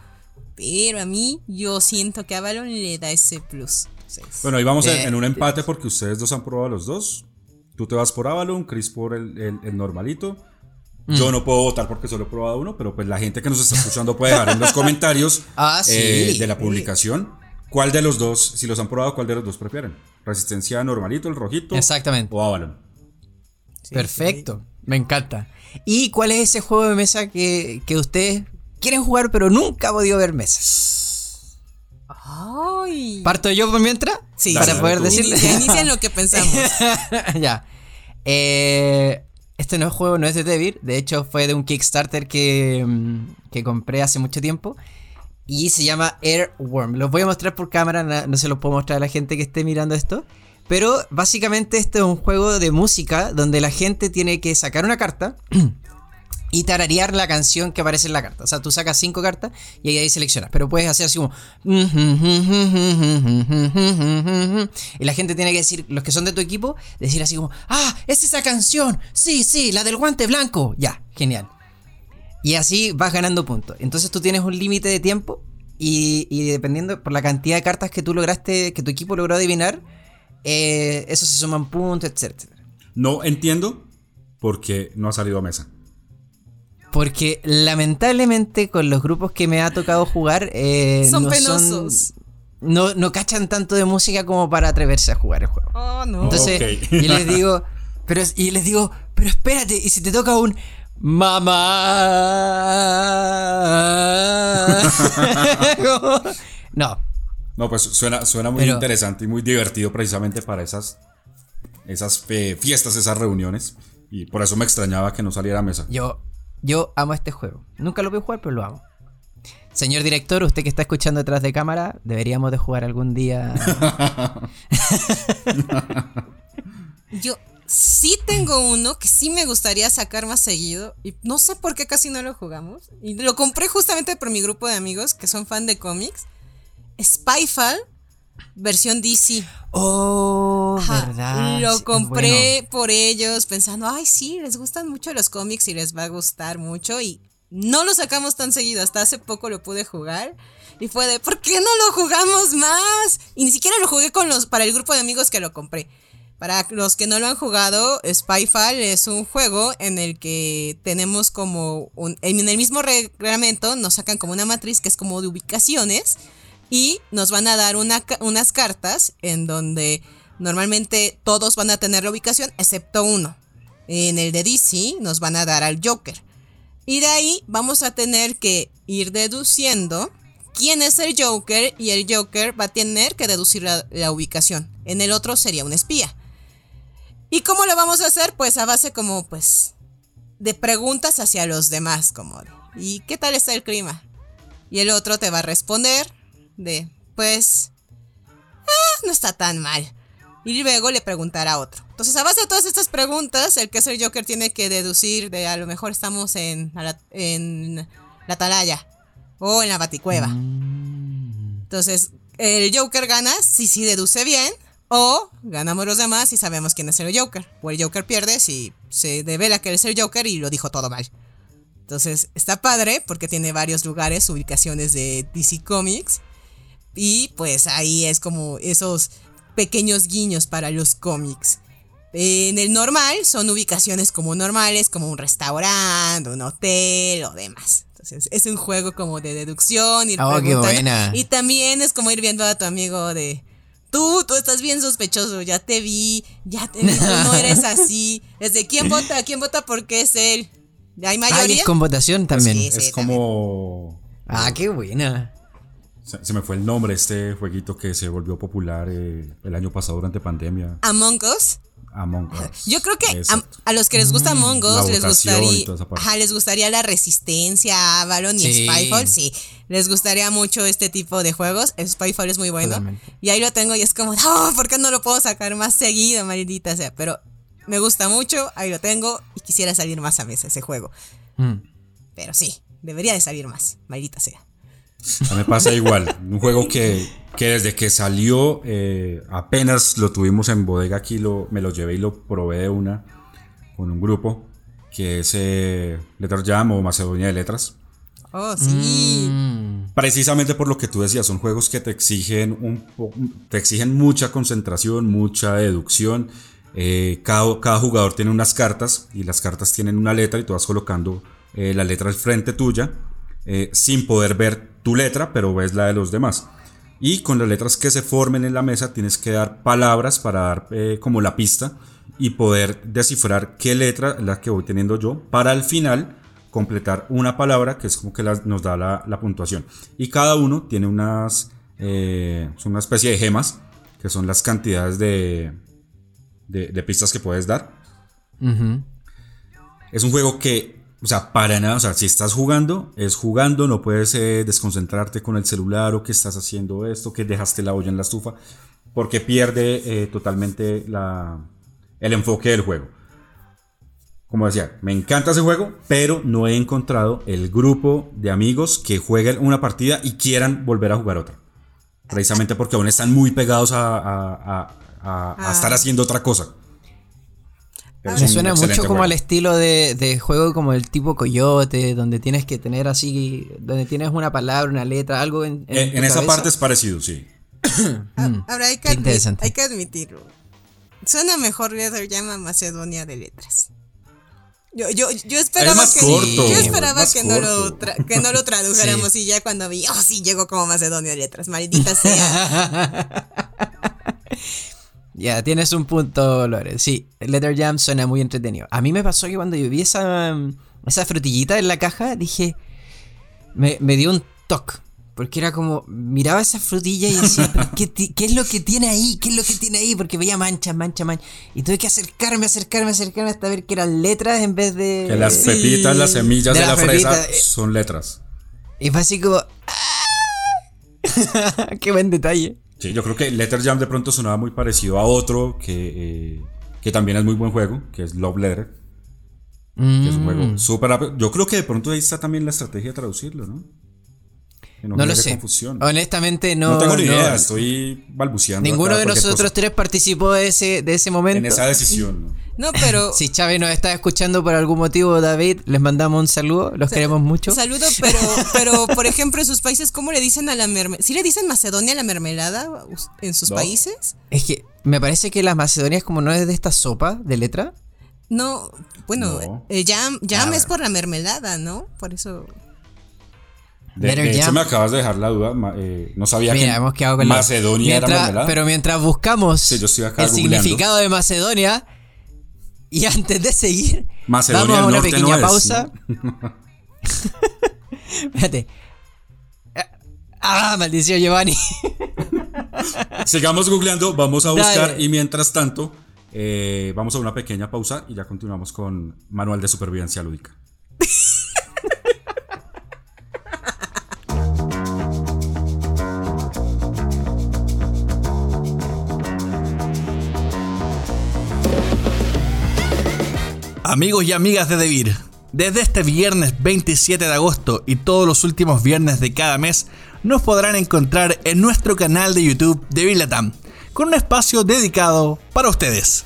pero a mí yo siento que Avalon le da ese plus. Entonces, Bueno, ahí vamos en- Eh, en un empate porque ustedes dos han probado los dos. Tú te vas por Avalon, Chris por el, el- el normalito. Mm. Yo no puedo votar porque solo he probado uno, pero pues la gente que nos está escuchando puede dejar en los comentarios Ah, sí. eh, de la publicación cuál de los dos, si los han probado, cuál de los dos prefieren. Resistencia normalito, el rojito. Exactamente. O Avalon. Sí, Perfecto, me encanta. ¿Y cuál es ese juego de mesa que, que ustedes quieren jugar pero nunca han podido ver mesas? Ay. ¿Parto yo por mientras? Sí, Para poder Tú. decirle. Inicia, inicia en lo que pensamos. ya. Eh, este no es juego, no es de Devil. De hecho, fue de un Kickstarter que, mm, que compré hace mucho tiempo. Y se llama Airworm. Los voy a mostrar por cámara, na- no se los puedo mostrar a la gente que esté mirando esto. Pero básicamente este es un juego de música donde la gente tiene que sacar una carta y tararear la canción que aparece en la carta. O sea, tú sacas cinco cartas y ahí, ahí seleccionas. Pero puedes hacer así como. Y la gente tiene que decir, los que son de tu equipo, decir así como: ¡Ah! ¡Es esa canción! ¡Sí, sí! ¡La del guante blanco! Ya, genial. Y así vas ganando puntos. Entonces tú tienes un límite de tiempo y, y dependiendo por la cantidad de cartas que tú lograste, que tu equipo logró adivinar, eh, eso se suman puntos, etcétera. No entiendo por qué no ha salido a mesa. Porque lamentablemente con los grupos que me ha tocado jugar eh, Son no penosos. no, no cachan tanto de música como para atreverse a jugar el juego. Oh, no. Entonces Ok. yo les digo, pero y les digo, pero espérate, y si te toca un mamá. No, No, pues suena, suena muy Pero- interesante y muy divertido precisamente para esas, esas eh, fiestas, esas reuniones. Y por eso me extrañaba que no saliera a mesa. yo yo amo este juego. Nunca lo voy a jugar, pero lo amo. Señor director, usted que está escuchando detrás de cámara, deberíamos de jugar algún día. Yo sí tengo uno que sí me gustaría sacar más seguido. Y no sé por qué casi no lo jugamos. Y lo compré justamente por mi grupo de amigos que son fan de cómics. Spyfall, versión DC. Oh, Ajá, verdad. Lo compré por ellos pensando, ay, sí, les gustan mucho los cómics y les va a gustar mucho. Y no lo sacamos tan seguido. Hasta hace poco lo pude jugar. Y fue de, ¿por qué no lo jugamos más? Y ni siquiera lo jugué con los, para el grupo de amigos que lo compré. Para los que no lo han jugado, Spyfall es un juego en el que tenemos como un, en el mismo reglamento nos sacan como una matriz que es como de ubicaciones y nos van a dar unas cartas en donde normalmente todos van a tener la ubicación excepto uno. En el de DC nos van a dar al Joker. Y de ahí vamos a tener que ir deduciendo quién es el Joker y el Joker va a tener que deducir la, ubicación. En el otro sería un espía. ¿Y cómo lo vamos a hacer? Pues a base como pues de preguntas hacia los demás, como ¿y qué tal está el clima? Y el otro te va a responder de pues ah, no está tan mal. Y luego le preguntará a otro. Entonces, a base de todas estas preguntas, el que es el Joker tiene que deducir de a lo mejor estamos en, la, en la atalaya o en la baticueva. Mm. Entonces, el Joker gana si sí deduce bien o ganamos los demás si sabemos quién es el Joker. O el Joker pierde si se devela que es el Joker y lo dijo todo mal. Entonces, está padre porque tiene varios lugares, ubicaciones de DC Comics. Y pues ahí es como esos pequeños guiños para los cómics. En el normal son ubicaciones como normales, como un restaurante, un hotel o demás. Entonces es un juego como de deducción. y oh, qué buena. Y también es como ir viendo a tu amigo de... Tú, tú estás bien sospechoso, ya te vi, ya te vi, tú no eres así. Desde quién vota, quién vota porque es él. ¿Hay mayoría? es con votación también. es como... Ah, qué buena. Se, me fue el nombre este jueguito que se volvió popular eh, el año pasado durante pandemia. Among Us. Among Us. Yo creo que a, los que les gusta mm, Among Us les gustaría, les gustaría la Resistencia, Avalon y Spyfall, sí. Les gustaría mucho este tipo de juegos. Spyfall es muy bueno. Y ahí lo tengo y es como, oh, ¿por qué no lo puedo sacar más seguido, maldita sea? Pero me gusta mucho, ahí lo tengo y quisiera salir más a veces ese juego. Mm. Pero sí, debería de salir más, maldita sea. A mí me pasa igual. Un juego que, desde que salió, eh, apenas lo tuvimos en bodega aquí, lo, me lo llevé y lo probé de una con un grupo que es eh, Letter Jam o Macedonia de Letras. Oh, sí. Mm. Precisamente por lo que tú decías, son juegos que te exigen, un te exigen mucha concentración, mucha deducción. Eh, cada, cada, jugador tiene unas cartas y las cartas tienen una letra y tú vas colocando la letra al frente tuya sin poder ver tu letra, pero ves la de los demás. Y con las letras que se formen en la mesa tienes que dar palabras para dar eh, como la pista y poder descifrar qué letra es la que voy teniendo yo para al final completar una palabra que es como que nos da la, puntuación. Y cada uno tiene unas, eh, una especie de gemas que son las cantidades de, de, pistas que puedes dar. Es un juego que o sea, para nada, o sea, si estás jugando, es jugando, no puedes eh, desconcentrarte con el celular o que estás haciendo esto, que dejaste la olla en la estufa, porque pierde eh, totalmente la, el enfoque del juego. Como decía, me encanta ese juego, pero no he encontrado el grupo de amigos que jueguen una partida y quieran volver a jugar otra. Precisamente porque aún están muy pegados a, a estar ah. haciendo otra cosa. Me suena mucho como al estilo de, juego como el tipo coyote, donde tienes que tener así, donde tienes una palabra, una letra, algo en... En, esa parte es parecido, sí. Mm. Ahora hay que, hay que admitirlo. Suena mejor Leather llama Macedonia de letras. Yo, yo, yo esperaba que, yo esperaba que no, lo que no lo tradujéramos y ya cuando vi, oh sí, llegó como Macedonia de letras, maldita sea. Ya, tienes un punto, Lore. Sí, Letter Jam suena muy entretenido. A mí me pasó que cuando yo vi esa, esa frutillita en la caja, dije. Me, dio un toque. Porque era como. Miraba esa frutilla y decía, ¿qué, ¿qué, es lo que tiene ahí? ¿Qué es lo que tiene ahí? Porque veía mancha, mancha, mancha. Y tuve que acercarme, acercarme, acercarme hasta ver que eran letras en vez de. Que las pepitas, las semillas de, la, fresa son letras. Y fue así como. ¡ah! ¡Qué buen detalle! Sí, yo creo que Letter Jam de pronto sonaba muy parecido a otro que, eh, que también es muy buen juego, que es Love Letter. Que es un juego mm. súper rápido. Yo creo que de pronto ahí está también la estrategia de traducirlo, ¿no? No lo sé. confusión. Honestamente no. No, tengo ni no- idea, estoy balbuceando. Ninguno de nosotros cosa. tres participó de ese, de ese momento. En esa decisión. ¿no? No, pero. Si Chávez nos está escuchando por algún motivo, David, les mandamos un saludo. Los queremos mucho. Saludo, pero, pero por ejemplo, en sus países, ¿cómo le dicen a la mermelada? ¿Sí le dicen Macedonia a la mermelada en sus No. países? Es que me parece que la Macedonia es como no es de esta sopa de letra. No, bueno, No. eh, jam, jam es por la mermelada, ¿no? Por eso. De, de hecho, me acabas de dejar la duda. eh, no sabía Mira, que hemos quedado con la- Macedonia era mermelada. Pero mientras buscamos Sí, yo estoy acá el googleando. significado de Macedonia, y antes de seguir, Macedonia vamos a una pequeña no es, pausa. Espérate. Ah, maldición, Giovanni. Sigamos googleando, vamos a buscar Dale. y mientras tanto eh, vamos a una pequeña pausa y ya continuamos con Manual de Supervivencia Lúdica. Amigos y amigas de Devir, desde este viernes 27 de agosto y todos los últimos viernes de cada mes, nos podrán encontrar en nuestro canal de YouTube Devir Latam, con un espacio dedicado para ustedes,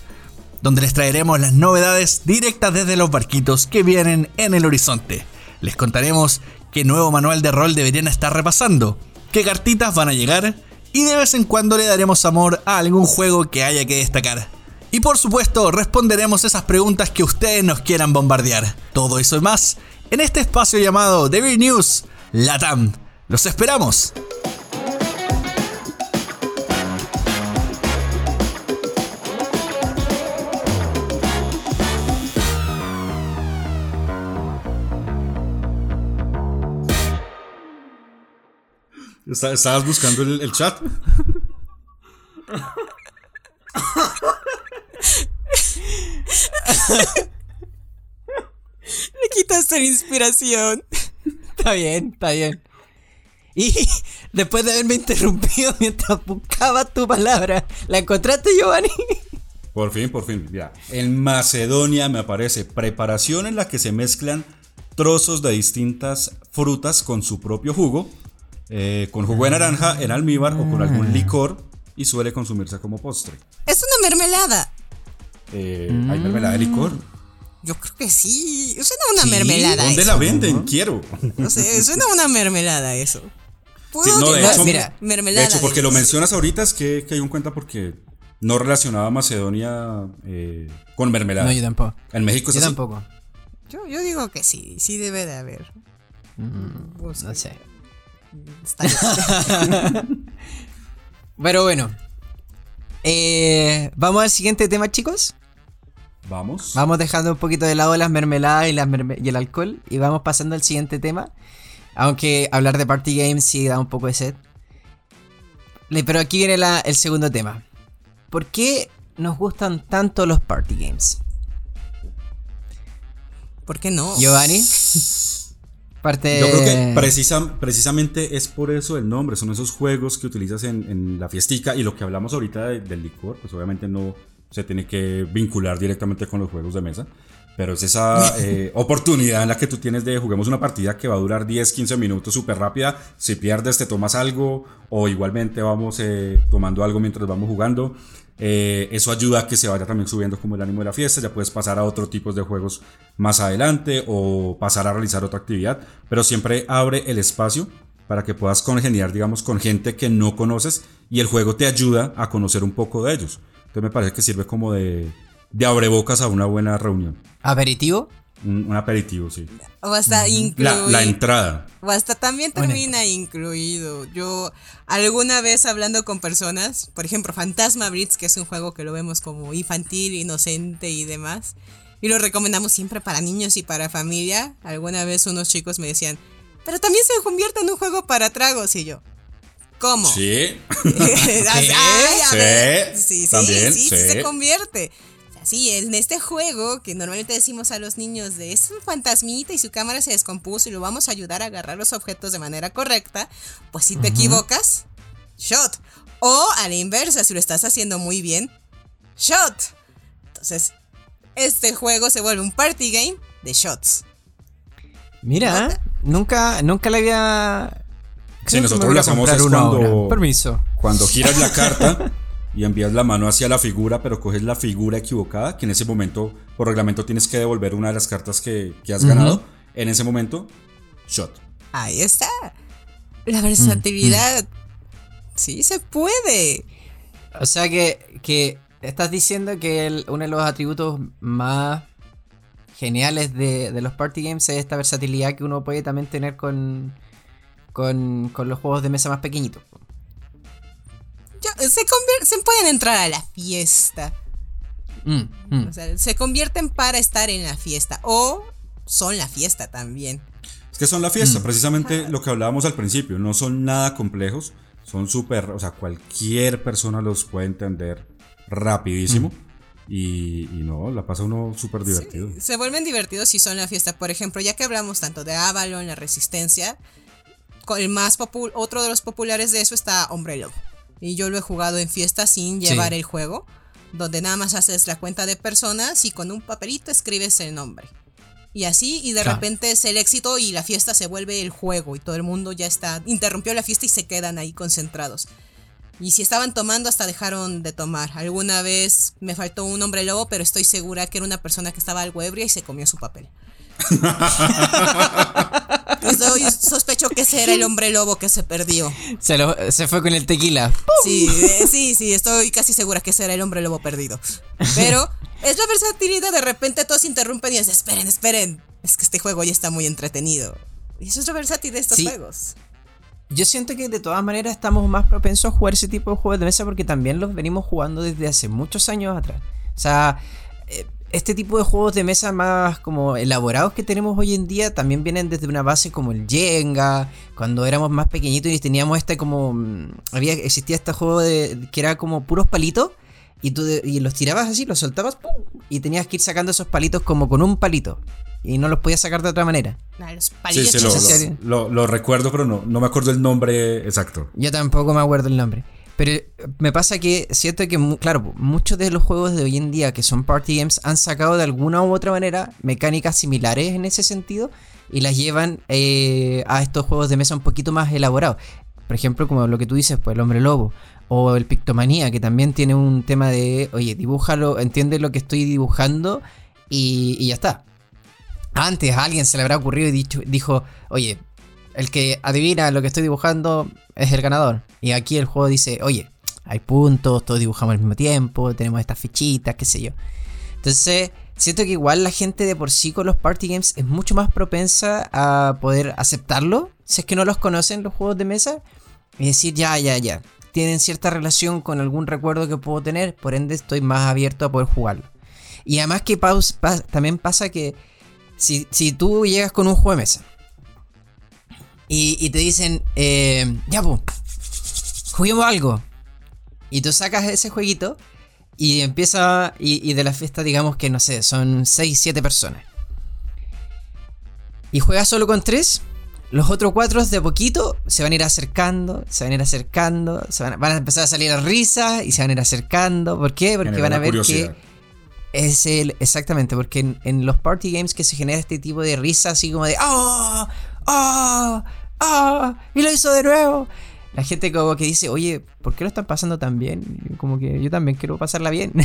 donde les traeremos las novedades directas desde los barquitos que vienen en el horizonte. Les contaremos qué nuevo manual de rol deberían estar repasando, qué cartitas van a llegar y de vez en cuando le daremos amor a algún juego que haya que destacar. Y por supuesto, responderemos esas preguntas que ustedes nos quieran bombardear. Todo eso y más en este espacio llamado Devil News Latam. ¡Los esperamos! ¿Estabas buscando el, el chat? Le quitaste la inspiración. Está bien, está bien. Y después de haberme interrumpido mientras buscaba tu palabra, ¿la encontraste, Giovanni? Por fin, por fin. Ya. En Macedonia me aparece preparación en la que se mezclan trozos de distintas frutas con su propio jugo, eh, con jugo de naranja, en almíbar o con algún licor y suele consumirse como postre. Es una mermelada. Eh, ¿Hay mermelada de licor? Yo creo que sí. Suena una Sí, mermelada ¿Dónde eso. la venden? Quiero. No sé, suena una mermelada eso. Sí, no, de hecho, mira, mermelada. de hecho, porque lo mencionas ahorita es que, que hay un cuenta porque no relacionaba Macedonia eh, con mermelada. No, yo tampoco. En México es Yo así. tampoco. Yo, yo digo que sí, sí debe de haber. Pues, No sé. está. Pero bueno. Eh, Vamos al siguiente tema, chicos. Vamos. Vamos dejando un poquito de lado las mermeladas y, las merme- y el alcohol. Y vamos pasando al siguiente tema. Aunque hablar de party games sí da un poco de sed. Pero aquí viene la- el segundo tema. ¿Por qué nos gustan tanto los party games? ¿Por qué no? Giovanni. Parte. Yo creo que precisa- precisamente es por eso el nombre, son esos juegos que utilizas en, en la fiestica y lo que hablamos ahorita de- del licor, pues obviamente no se tiene que vincular directamente con los juegos de mesa, pero es esa eh, oportunidad en la que tú tienes de juguemos una partida que va a durar 10, 15 minutos súper rápida, si pierdes te tomas algo o igualmente vamos eh, tomando algo mientras vamos jugando. Eh, eso ayuda a que se vaya también subiendo como el ánimo de la fiesta. Ya puedes pasar a otro tipo de juegos más adelante o pasar a realizar otra actividad. Pero siempre abre el espacio para que puedas congeniar, digamos, con gente que no conoces y el juego te ayuda a conocer un poco de ellos. Entonces me parece que sirve como de, de abrebocas a una buena reunión. ¿Aperitivo? Un, un aperitivo, sí. O hasta La, incluido. la entrada. O hasta también Bueno. termina incluido. Yo alguna vez hablando con personas, por ejemplo, Fantasma Blitz, que es un juego que lo vemos como infantil, inocente y demás, y lo recomendamos siempre para niños y para familia. Alguna vez unos chicos me decían, pero también se convierte en un juego para tragos y yo. ¿Cómo? Sí. Ay, a Sí, ver, sí, sí, también, sí, sí sí. se convierte. Sí, en este juego que normalmente decimos a los niños de es un fantasmita y su cámara se descompuso y lo vamos a ayudar a agarrar los objetos de manera correcta, pues si te equivocas, shot. O a la inversa, si lo estás haciendo muy bien, shot. Entonces, este juego se vuelve un party game de shots. Mira, nunca, nunca le había Que nosotros a hacemos es cuando-. Permiso. Cuando giras la carta y envías la mano hacia la figura, pero coges la figura equivocada, que en ese momento, por reglamento, tienes que devolver una de las cartas que, que has ganado. En ese momento, shot. Ahí está. La versatilidad. Sí se puede. O sea que, que estás diciendo que el- uno de los atributos más geniales de, de los party games es esta versatilidad que uno puede también tener con, con, con los juegos de mesa más pequeñitos. Yo- se, se pueden entrar a la fiesta. Mm, mm. O sea, se convierten para estar en la fiesta. O son la fiesta también. Es que son la fiesta, precisamente lo que hablábamos al principio. No son nada complejos. Son súper, o sea, cualquier persona los puede entender rapidísimo. Y, y no, la pasa uno súper divertido. Se vuelven divertidos si son la fiesta. Por ejemplo, ya que hablamos tanto de Avalon, la Resistencia, el más otro de los populares de eso está Hombre Lobo. Y yo lo he jugado en fiesta sin Sí. llevar el juego, donde nada más haces la cuenta de personas y con un papelito escribes el nombre. Y así, y de Claro. repente es el éxito y la fiesta se vuelve el juego y todo el mundo ya está, interrumpió la fiesta y se quedan ahí concentrados. Y si estaban tomando, hasta dejaron de tomar. Alguna vez me faltó un hombre lobo, pero estoy segura que era una persona que estaba algo ebria y se comió su papel. Estoy- sospecho que ese era el hombre lobo que se perdió. Se, lo- se fue con el tequila. Sí, eh, sí, sí, estoy casi segura que ese era el hombre lobo perdido. Pero es la versatilidad, de repente todos interrumpen y dicen, esperen, esperen, es que este juego ya está muy entretenido. Y eso es lo versátil de estos Sí. juegos. Yo siento que de todas maneras estamos más propensos a jugar ese tipo de juegos de mesa porque también los venimos jugando desde hace muchos años atrás. O sea, eh, este tipo de juegos de mesa más como elaborados que tenemos hoy en día también vienen desde una base como el Jenga, cuando éramos más pequeñitos y teníamos este como... mm, había existía este juego de, que era como puros palitos y tú de- y los tirabas así, los soltabas ¡pum! y tenías que ir sacando esos palitos como con un palito y no los podías sacar de otra manera. Ah, los Sí, palillos sí, lo, lo- lo- lo recuerdo, pero no, no me acuerdo el nombre exacto. Yo tampoco me acuerdo el nombre. Pero eh, me pasa que siento que, claro, muchos de los juegos de hoy en día que son party games han sacado de alguna u otra manera mecánicas similares en ese sentido y las llevan eh, a estos juegos de mesa un poquito más elaborados. Por ejemplo, como lo que tú dices, pues el hombre lobo. O el Pictomanía, que también tiene un tema de, oye, dibújalo, entiende lo que estoy dibujando y, y ya está. Antes a alguien se le habrá ocurrido y dicho, dijo, oye, el que adivina lo que estoy dibujando es el ganador. Y aquí el juego dice, oye, hay puntos, todos dibujamos al mismo tiempo, tenemos estas fichitas, qué sé yo. Entonces, siento que igual la gente de por sí con los party games es mucho más propensa a poder aceptarlo, si es que no los conocen los juegos de mesa, y decir, ya, ya, ya, tienen cierta relación con algún recuerdo que puedo tener, por ende estoy más abierto a poder jugarlo. Y además que pa- también pasa que si, si tú llegas con un juego de mesa y, y te dicen, eh, ya, pues, juguemos algo. Y tú sacas ese jueguito y empieza, y, y de la fiesta digamos que, no sé, son 6, 7 personas. Y juegas solo con 3. Los otros 4 de poquito se van a ir acercando, se van a ir acercando, se van a, van a empezar a salir a risas y se van a ir acercando. ¿Por qué? Porque van a ver curiosidad. que es el, exactamente, porque en, en los party games que se genera este tipo de risa así como de ¡Oh! ¡Oh! ¡Oh! Y lo hizo de nuevo. La gente como que dice, oye, ¿por qué lo están pasando tan bien? Como que yo también quiero pasarla bien.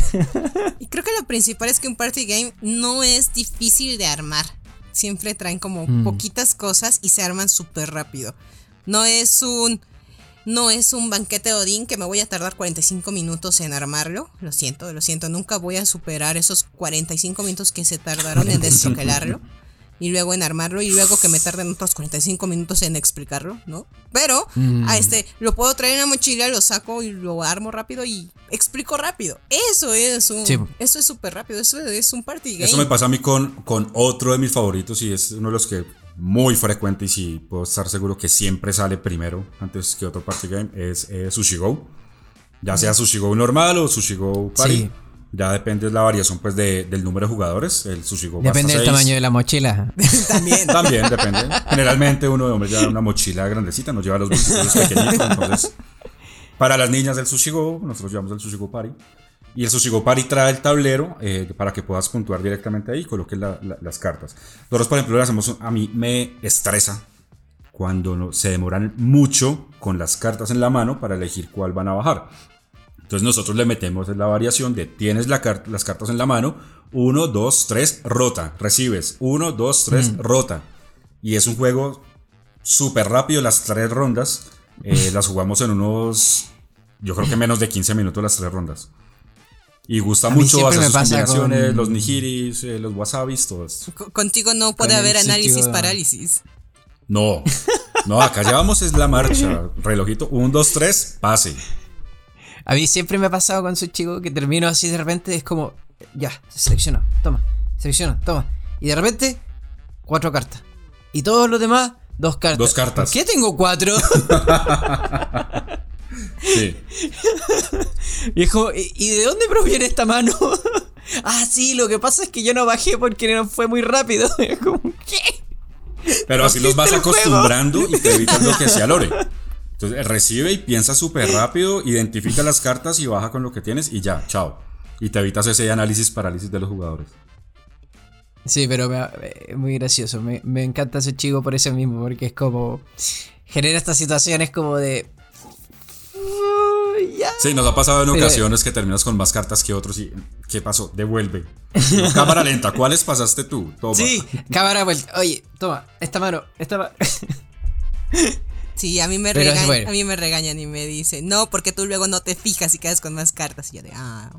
Y creo que lo principal es que un party game no es difícil de armar. Siempre traen como Mm. poquitas cosas y se arman súper rápido. No es un. No es un banquete de Odín que me voy a tardar 45 minutos en armarlo. Lo siento, lo siento. Nunca voy a superar esos 45 minutos que se tardaron en destroquelarlo. Y luego en armarlo. Y luego que me tarden otros 45 minutos en explicarlo, ¿no? Pero Mm. a este lo puedo traer en la mochila, lo saco y lo armo rápido y explico rápido. Eso es un. Sí. Eso es súper rápido. Eso es un party game. Eso me pasa a mí con, con otro de mis favoritos y es uno de los que muy frecuente y sí puedo estar seguro que siempre sale primero antes que otro party game es eh, Sushi Go. Ya sea Sushi Go normal o Sushi Go Party. Sí. Ya depende de la variación pues de- del número de jugadores. El Sushi Go va Depende del seis. tamaño de la mochila. También. También depende. Generalmente uno de hombre lleva una mochila grandecita, no lleva los bolsillos pequeñitos. Entonces, para las niñas del Sushi Go, nosotros llevamos el Sushi Go Party. Y el Sushi Go Party trae el tablero eh, para que puedas puntuar directamente ahí y coloques la- la- las cartas. Nosotros, por ejemplo, le hacemos, a mí me estresa cuando no- se demoran mucho con las cartas en la mano para elegir cuál van a bajar. Entonces nosotros le metemos la variación de tienes la car- las cartas en la mano, 1, 2, 3, rota, recibes, 1, 2, 3, rota. Y es un juego súper rápido, las tres rondas, eh, las jugamos en unos, yo creo que menos de 15 minutos las tres rondas. Y gusta mucho hacer sus combinaciones, con- los nigiris, eh, los wasabis, todo esto. Contigo no puede Con haber análisis sitio- parálisis. No, no, acá llevamos es la marcha, relojito, 1, 2, 3, pase. A mí siempre me ha pasado con su chico que termino así de repente, es como, ya, se seleccionó, toma, selecciona, toma. Y de repente, cuatro cartas. Y todos los demás, dos cartas. Dos cartas. ¿Por qué tengo cuatro? Sí. y es como, ¿y de dónde proviene esta mano? ah, sí, lo que pasa es que yo no bajé porque no fue muy rápido. Es como, ¿qué? Pero así los vas juego. acostumbrando y te evitas lo que sea Lore. Entonces recibe y piensa súper rápido, identifica las cartas y baja con lo que tienes y ya, chao. Y te evitas ese análisis parálisis de los jugadores. Sí, pero me- es muy gracioso. Me, me encanta ese chico por eso mismo, porque es como. Genera estas situaciones como de. "Uy, ya. Sí, nos ha pasado en Pero- ocasiones que terminas con más cartas que otros y ¿qué pasó? Devuelve. Cámara lenta, ¿cuáles pasaste tú? Toma. Sí, cámara vuelta. Oye, toma, esta mano, esta mano. Sí, a mí me regañan, bueno. a mí me regañan y me dicen, "No, porque tú luego no te fijas y quedas con más cartas." Y yo de, "Ah."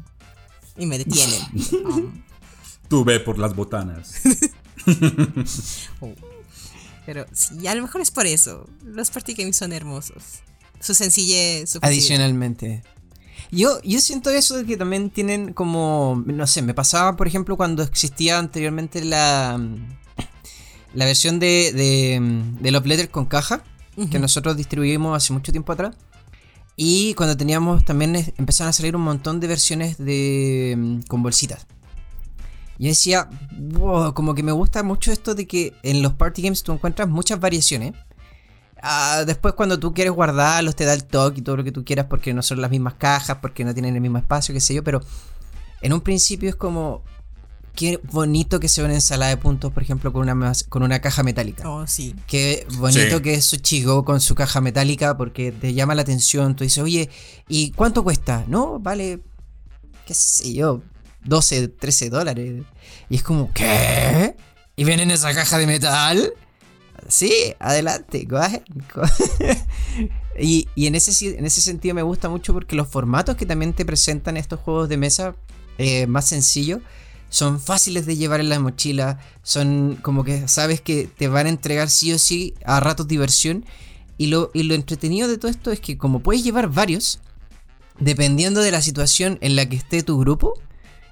Y me detienen. Tú ve por las botanas. Pero sí, a lo mejor es por eso. Los party games son hermosos. Su sencillez, su. Adicionalmente. Yo, yo siento eso de que también tienen como. No sé, me pasaba, por ejemplo, cuando existía anteriormente la. La versión de, de, de Love Letter con caja. Que nosotros distribuimos hace mucho tiempo atrás. Y cuando teníamos también empezaron a salir un montón de versiones de mm, con bolsitas. Yo decía, wow, como que me gusta mucho esto de que en los party games tú encuentras muchas variaciones. Ah, después cuando tú quieres guardarlos te da el toque y todo lo que tú quieras porque no son las mismas cajas, porque no tienen el mismo espacio, qué sé yo, pero en un principio es como qué bonito que sea una ensalada de puntos, por ejemplo, con una con una caja metálica. Oh, sí. Qué bonito Sí. que es su chico con su caja metálica porque te llama la atención. Tú dices, oye, ¿y cuánto cuesta? No, vale, qué sé yo, 12, 13 dólares. Y es como, ¿qué? ¿Y viene en esa caja de metal? Sí, adelante, go ahead, go- y, y en, ese, en ese sentido me gusta mucho porque los formatos que también te presentan estos juegos de mesa eh, más sencillos son fáciles de llevar en la mochila, son como que sabes que te van a entregar sí o sí a ratos diversión. Y lo, y lo entretenido de todo esto es que como puedes llevar varios, dependiendo de la situación en la que esté tu grupo,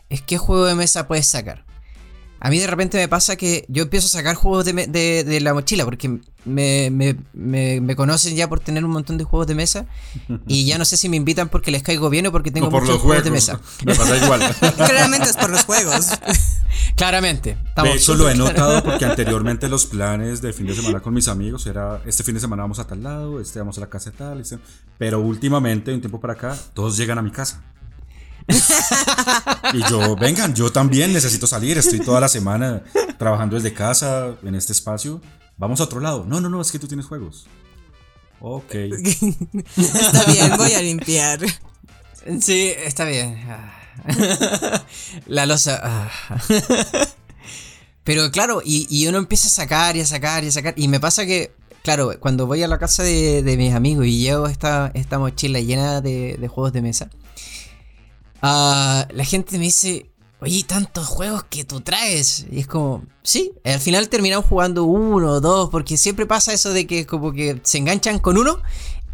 es qué juego de mesa puedes sacar. A mí de repente me pasa que yo empiezo a sacar juegos de, me- de- de la mochila porque me, me- me- conocen ya por tener un montón de juegos de mesa y ya no sé si me invitan porque les caigo bien o porque tengo o por muchos los juegos juegos. de mesa. Me pasa igual. Claramente es por los juegos. Claramente. De hecho, lo he notado porque anteriormente los planes de fin de semana con mis amigos era este fin de semana vamos a tal lado, este vamos a la casa de tal, este- pero últimamente, un tiempo para acá, todos llegan a mi casa. Y yo, vengan, yo también necesito salir, estoy toda la semana trabajando desde casa en este espacio. Vamos a otro lado. No, no, no, es que tú tienes juegos. Ok. Está bien, voy a limpiar. Sí, está bien. La losa. ah. Pero claro, y, y uno empieza a sacar y a sacar y a sacar. Y me pasa que, claro, cuando voy a la casa de, de mis amigos y llevo esta, esta mochila llena de, de juegos de mesa, ah, la gente me dice, oye, tantos juegos que tú traes. Y es como, sí, al final terminamos jugando uno o dos, porque siempre pasa eso de que como que se enganchan con uno.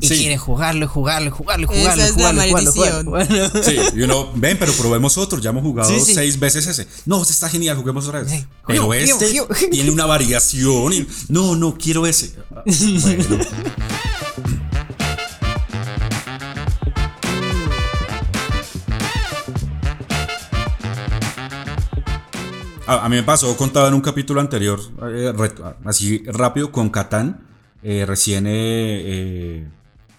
Y Sí. quieren jugarlo, jugarlo, jugarlo, Esa jugarlo, es la jugarlo, jugarlo, maldición. jugarlo, jugarlo. Sí, y uno, ven, pero probemos otro. Ya hemos jugado Sí, sí. seis veces ese. No, este está genial, juguemos otra vez. Sí. Pero Juguemos, este tiene una variación. Y, no, no, quiero ese. Bueno. A, a mí me pasó contado en un capítulo anterior, eh, re- así rápido, con Catán. eh, recién eh, eh,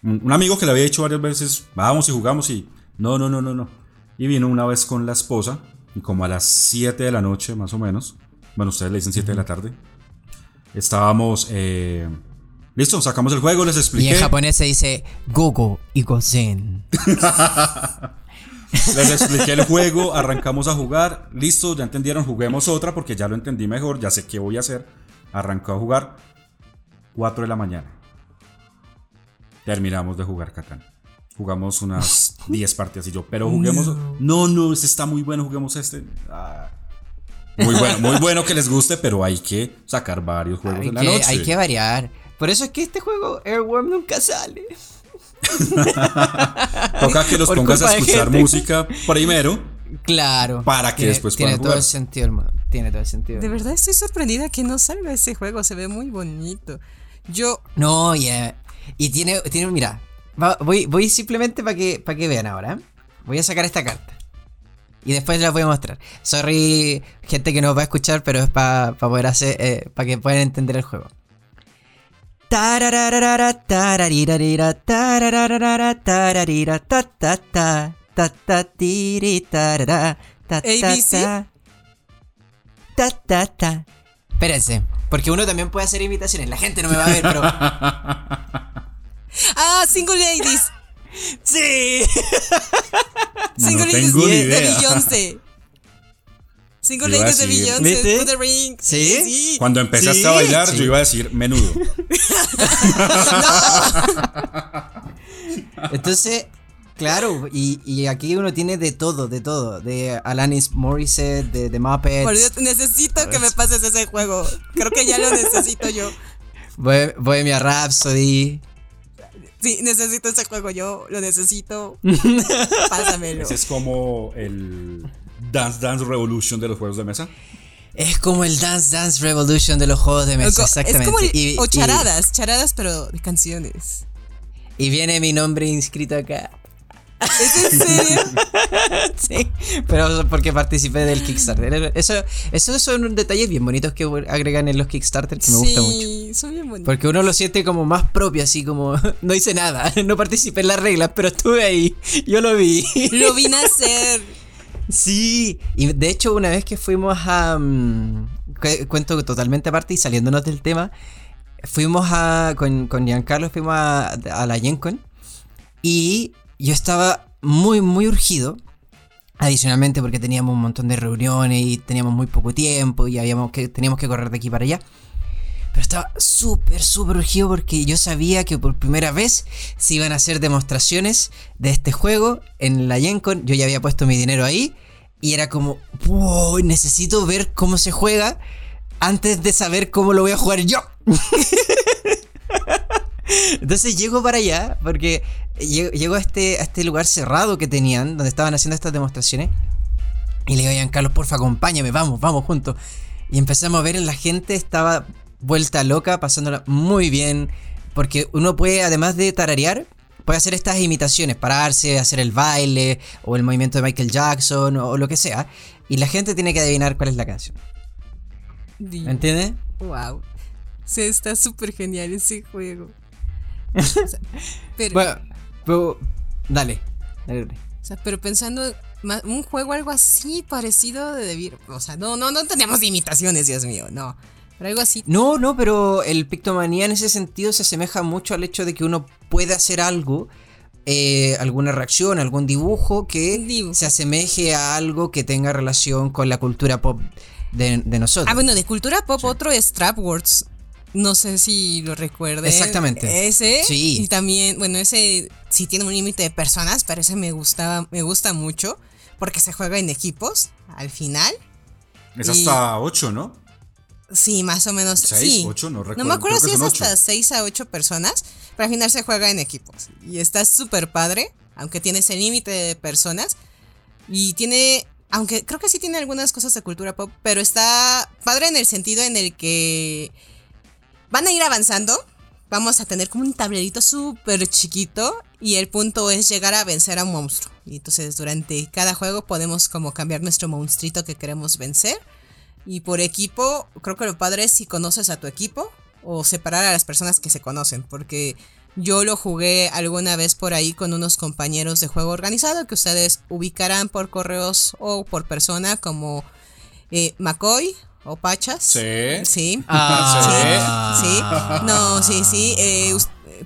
un, un amigo que le había dicho varias veces, vamos y jugamos y no, no, no, no, no. Y vino una vez con la esposa y como a las 7 de la noche más o menos, bueno, ustedes le dicen 7 de la tarde, estábamos eh, Listo, sacamos el juego, les expliqué. Y en japonés se dice Gogo y Gozen. Les expliqué el juego, arrancamos a jugar. Listo, ya entendieron, juguemos otra porque ya lo entendí mejor, ya sé qué voy a hacer. Arrancó a jugar 4 de la mañana. Terminamos de jugar Catán. Jugamos unas 10 partidas y yo, pero juguemos. No, no, este está muy bueno, juguemos este. Ah. Muy bueno, muy bueno que les guste, pero hay que sacar varios juegos Hay en la noche. hay que variar. Por eso es que este juego, Airworm, nunca sale. Toca que los Por pongas a escuchar música primero. Claro. Para que Tiene- después Tiene todo el sentido, hermano. Tiene todo el sentido. De verdad estoy sorprendida que no salga ese juego, se ve muy bonito. Yo, No, ya. Y tiene, tiene mira, va- voy, voy simplemente para que, para que vean ahora. ¿eh? Voy a sacar esta carta. Y después la voy a mostrar. Sorry, gente que nos va a escuchar, pero es para poder hacer, para que puedan entender el juego. ABC? ta, ta, ta, ta. Espérense, porque uno también puede hacer imitaciones. La gente no me va a ver, pero. ah, Single Ladies, ¡Sí! Single No Ladies tengo ni de idea. Beyoncé. A Ladies de Beyoncé, the ring. ¿Sí? sí. Cuando empezaste Sí, a bailar, sí. yo iba a decir menudo. Entonces, claro, y, y aquí uno tiene de todo, de todo. De Alanis Morissette, de, de Muppets. Por Dios, necesito que me pases ese juego. Creo que ya lo necesito yo. Bohe- Bohemia Rhapsody. Sí, necesito ese juego yo, lo necesito. Pásamelo. Ese es como el Dance Dance Revolution de los juegos de mesa. Es como el Dance Dance Revolution de los juegos de mesa, exactamente. Es como el- Y- o y- charadas, charadas pero de canciones. Y, viene mi nombre inscrito acá. ¿Es en serio? Sí, pero porque participé del Kickstarter. Eso, esos son detalles bien bonitos que agregan en los Kickstarter que me gusta mucho. sí, son bien bonitos. Porque uno lo siente como más propio, así como no hice nada, no participé en las reglas, pero estuve ahí, yo lo vi. Lo vi nacer. Sí, y de hecho una vez que fuimos a... mm, cu- cuento totalmente aparte y saliéndonos del tema, fuimos a... Con, con Giancarlo fuimos a, a la GenCon y yo estaba muy, muy urgido. Adicionalmente porque teníamos un montón de reuniones y teníamos muy poco tiempo y habíamos que, teníamos que correr de aquí para allá. Pero estaba súper, súper urgido porque yo sabía que por primera vez se iban a hacer demostraciones de este juego en la GenCon. Yo ya había puesto mi dinero ahí y era como, wow, necesito ver cómo se juega antes de saber cómo lo voy a jugar yo. Entonces llego para allá porque llego, a, este, a este lugar cerrado que tenían donde estaban haciendo estas demostraciones. Y le digo Giancarlo, porfa, acompáñame, vamos, vamos juntos. Y empezamos a ver en la gente, estaba vuelta loca, pasándola muy bien. Porque uno puede, además de tararear, puede hacer estas imitaciones, pararse, hacer el baile, o el movimiento de Michael Jackson, o, lo que sea. Y la gente tiene que adivinar cuál es la canción. ¿Me entiendes? Wow. Sí, está súper genial ese juego. O sea, pero, Bueno, pero, dale, dale, o sea, pero pensando un juego algo así parecido de Devir. O sea, no, no, no teníamos imitaciones, Dios mío, no. Pero algo así. No, no, pero el Pictomanía en ese sentido se asemeja mucho al hecho de que uno puede hacer algo, eh, alguna reacción, algún dibujo que dibujo. se asemeje a algo que tenga relación con la cultura pop de, de nosotros. Ah, bueno, de cultura pop, otro es Trap Wars. No sé si lo recuerden. Exactamente. Ese. Sí. Y también, bueno, ese sí tiene un límite de personas, pero ese me gustaba, me gusta mucho. Porque se juega en equipos al final. Es Y- hasta 8, ¿no? Sí, más o menos. Seis, sí. ocho, no recuerdo, me acuerdo creo si es hasta ocho. 6 a 8 personas, pero al final se juega en equipos. Y está súper padre, aunque tiene ese límite de personas. Y tiene, aunque creo que sí tiene algunas cosas de cultura pop, pero está padre en el sentido en el que van a ir avanzando. Vamos a tener como un tablerito súper chiquito y el punto es llegar a vencer a un monstruo. Y entonces durante cada juego podemos como cambiar nuestro monstruito que queremos vencer. Y por equipo, creo que lo padre es si conoces a tu equipo o separar a las personas que se conocen, porque yo lo jugué alguna vez por ahí con unos compañeros de juego organizado que ustedes ubicarán por correos o por persona como eh, McCoy, o Pachas. Sí. Sí. Ah. Sí, sí. No, sí, sí. Eh,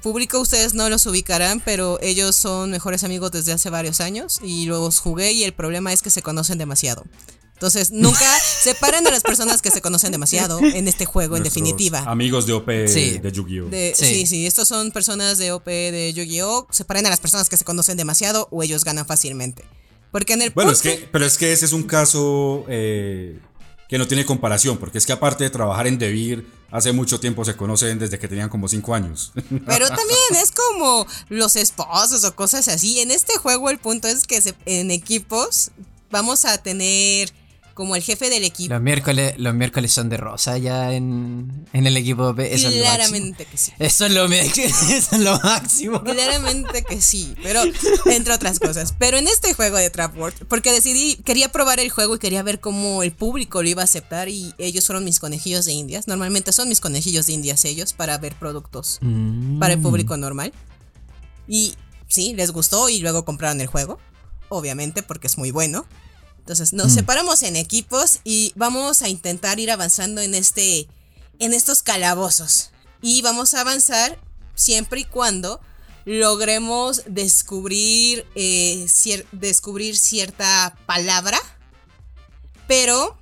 público, ustedes no los ubicarán, pero ellos son mejores amigos desde hace varios años y los jugué y el problema es que se conocen demasiado. Entonces, nunca separen a las personas que se conocen demasiado en este juego, en definitiva. Amigos de OP Sí. de Yu-Gi-Oh! Sí. sí. sí, estos son personas de OP de Yu-Gi-Oh! Separen a las personas que se conocen demasiado o ellos ganan fácilmente. Porque en el Bueno, es que, pero es que ese es un caso eh, que no tiene comparación, porque es que aparte de trabajar en Devir, hace mucho tiempo se conocen desde que tenían como 5 años. Pero también es como los esposos o cosas así. En este juego el punto es que se- en equipos vamos a tener como el jefe del equipo. Los miércoles, los miércoles son de rosa ya en, en el equipo. Eso es máximo. Claramente que sí. Eso es lo, me- eso es lo máximo. Claramente que sí, pero entre otras cosas. Pero en este juego de Trap World, porque decidí, quería probar el juego y quería ver cómo el público lo iba a aceptar y ellos fueron mis conejillos de indias. Normalmente son mis conejillos de indias ellos para ver productos Mm. para el público normal. Y sí, les gustó y luego compraron el juego, obviamente porque es muy bueno. Entonces nos separamos en equipos y vamos a intentar ir avanzando en este en estos calabozos. Y vamos a avanzar siempre y cuando logremos descubrir eh, cier- descubrir cierta palabra. Pero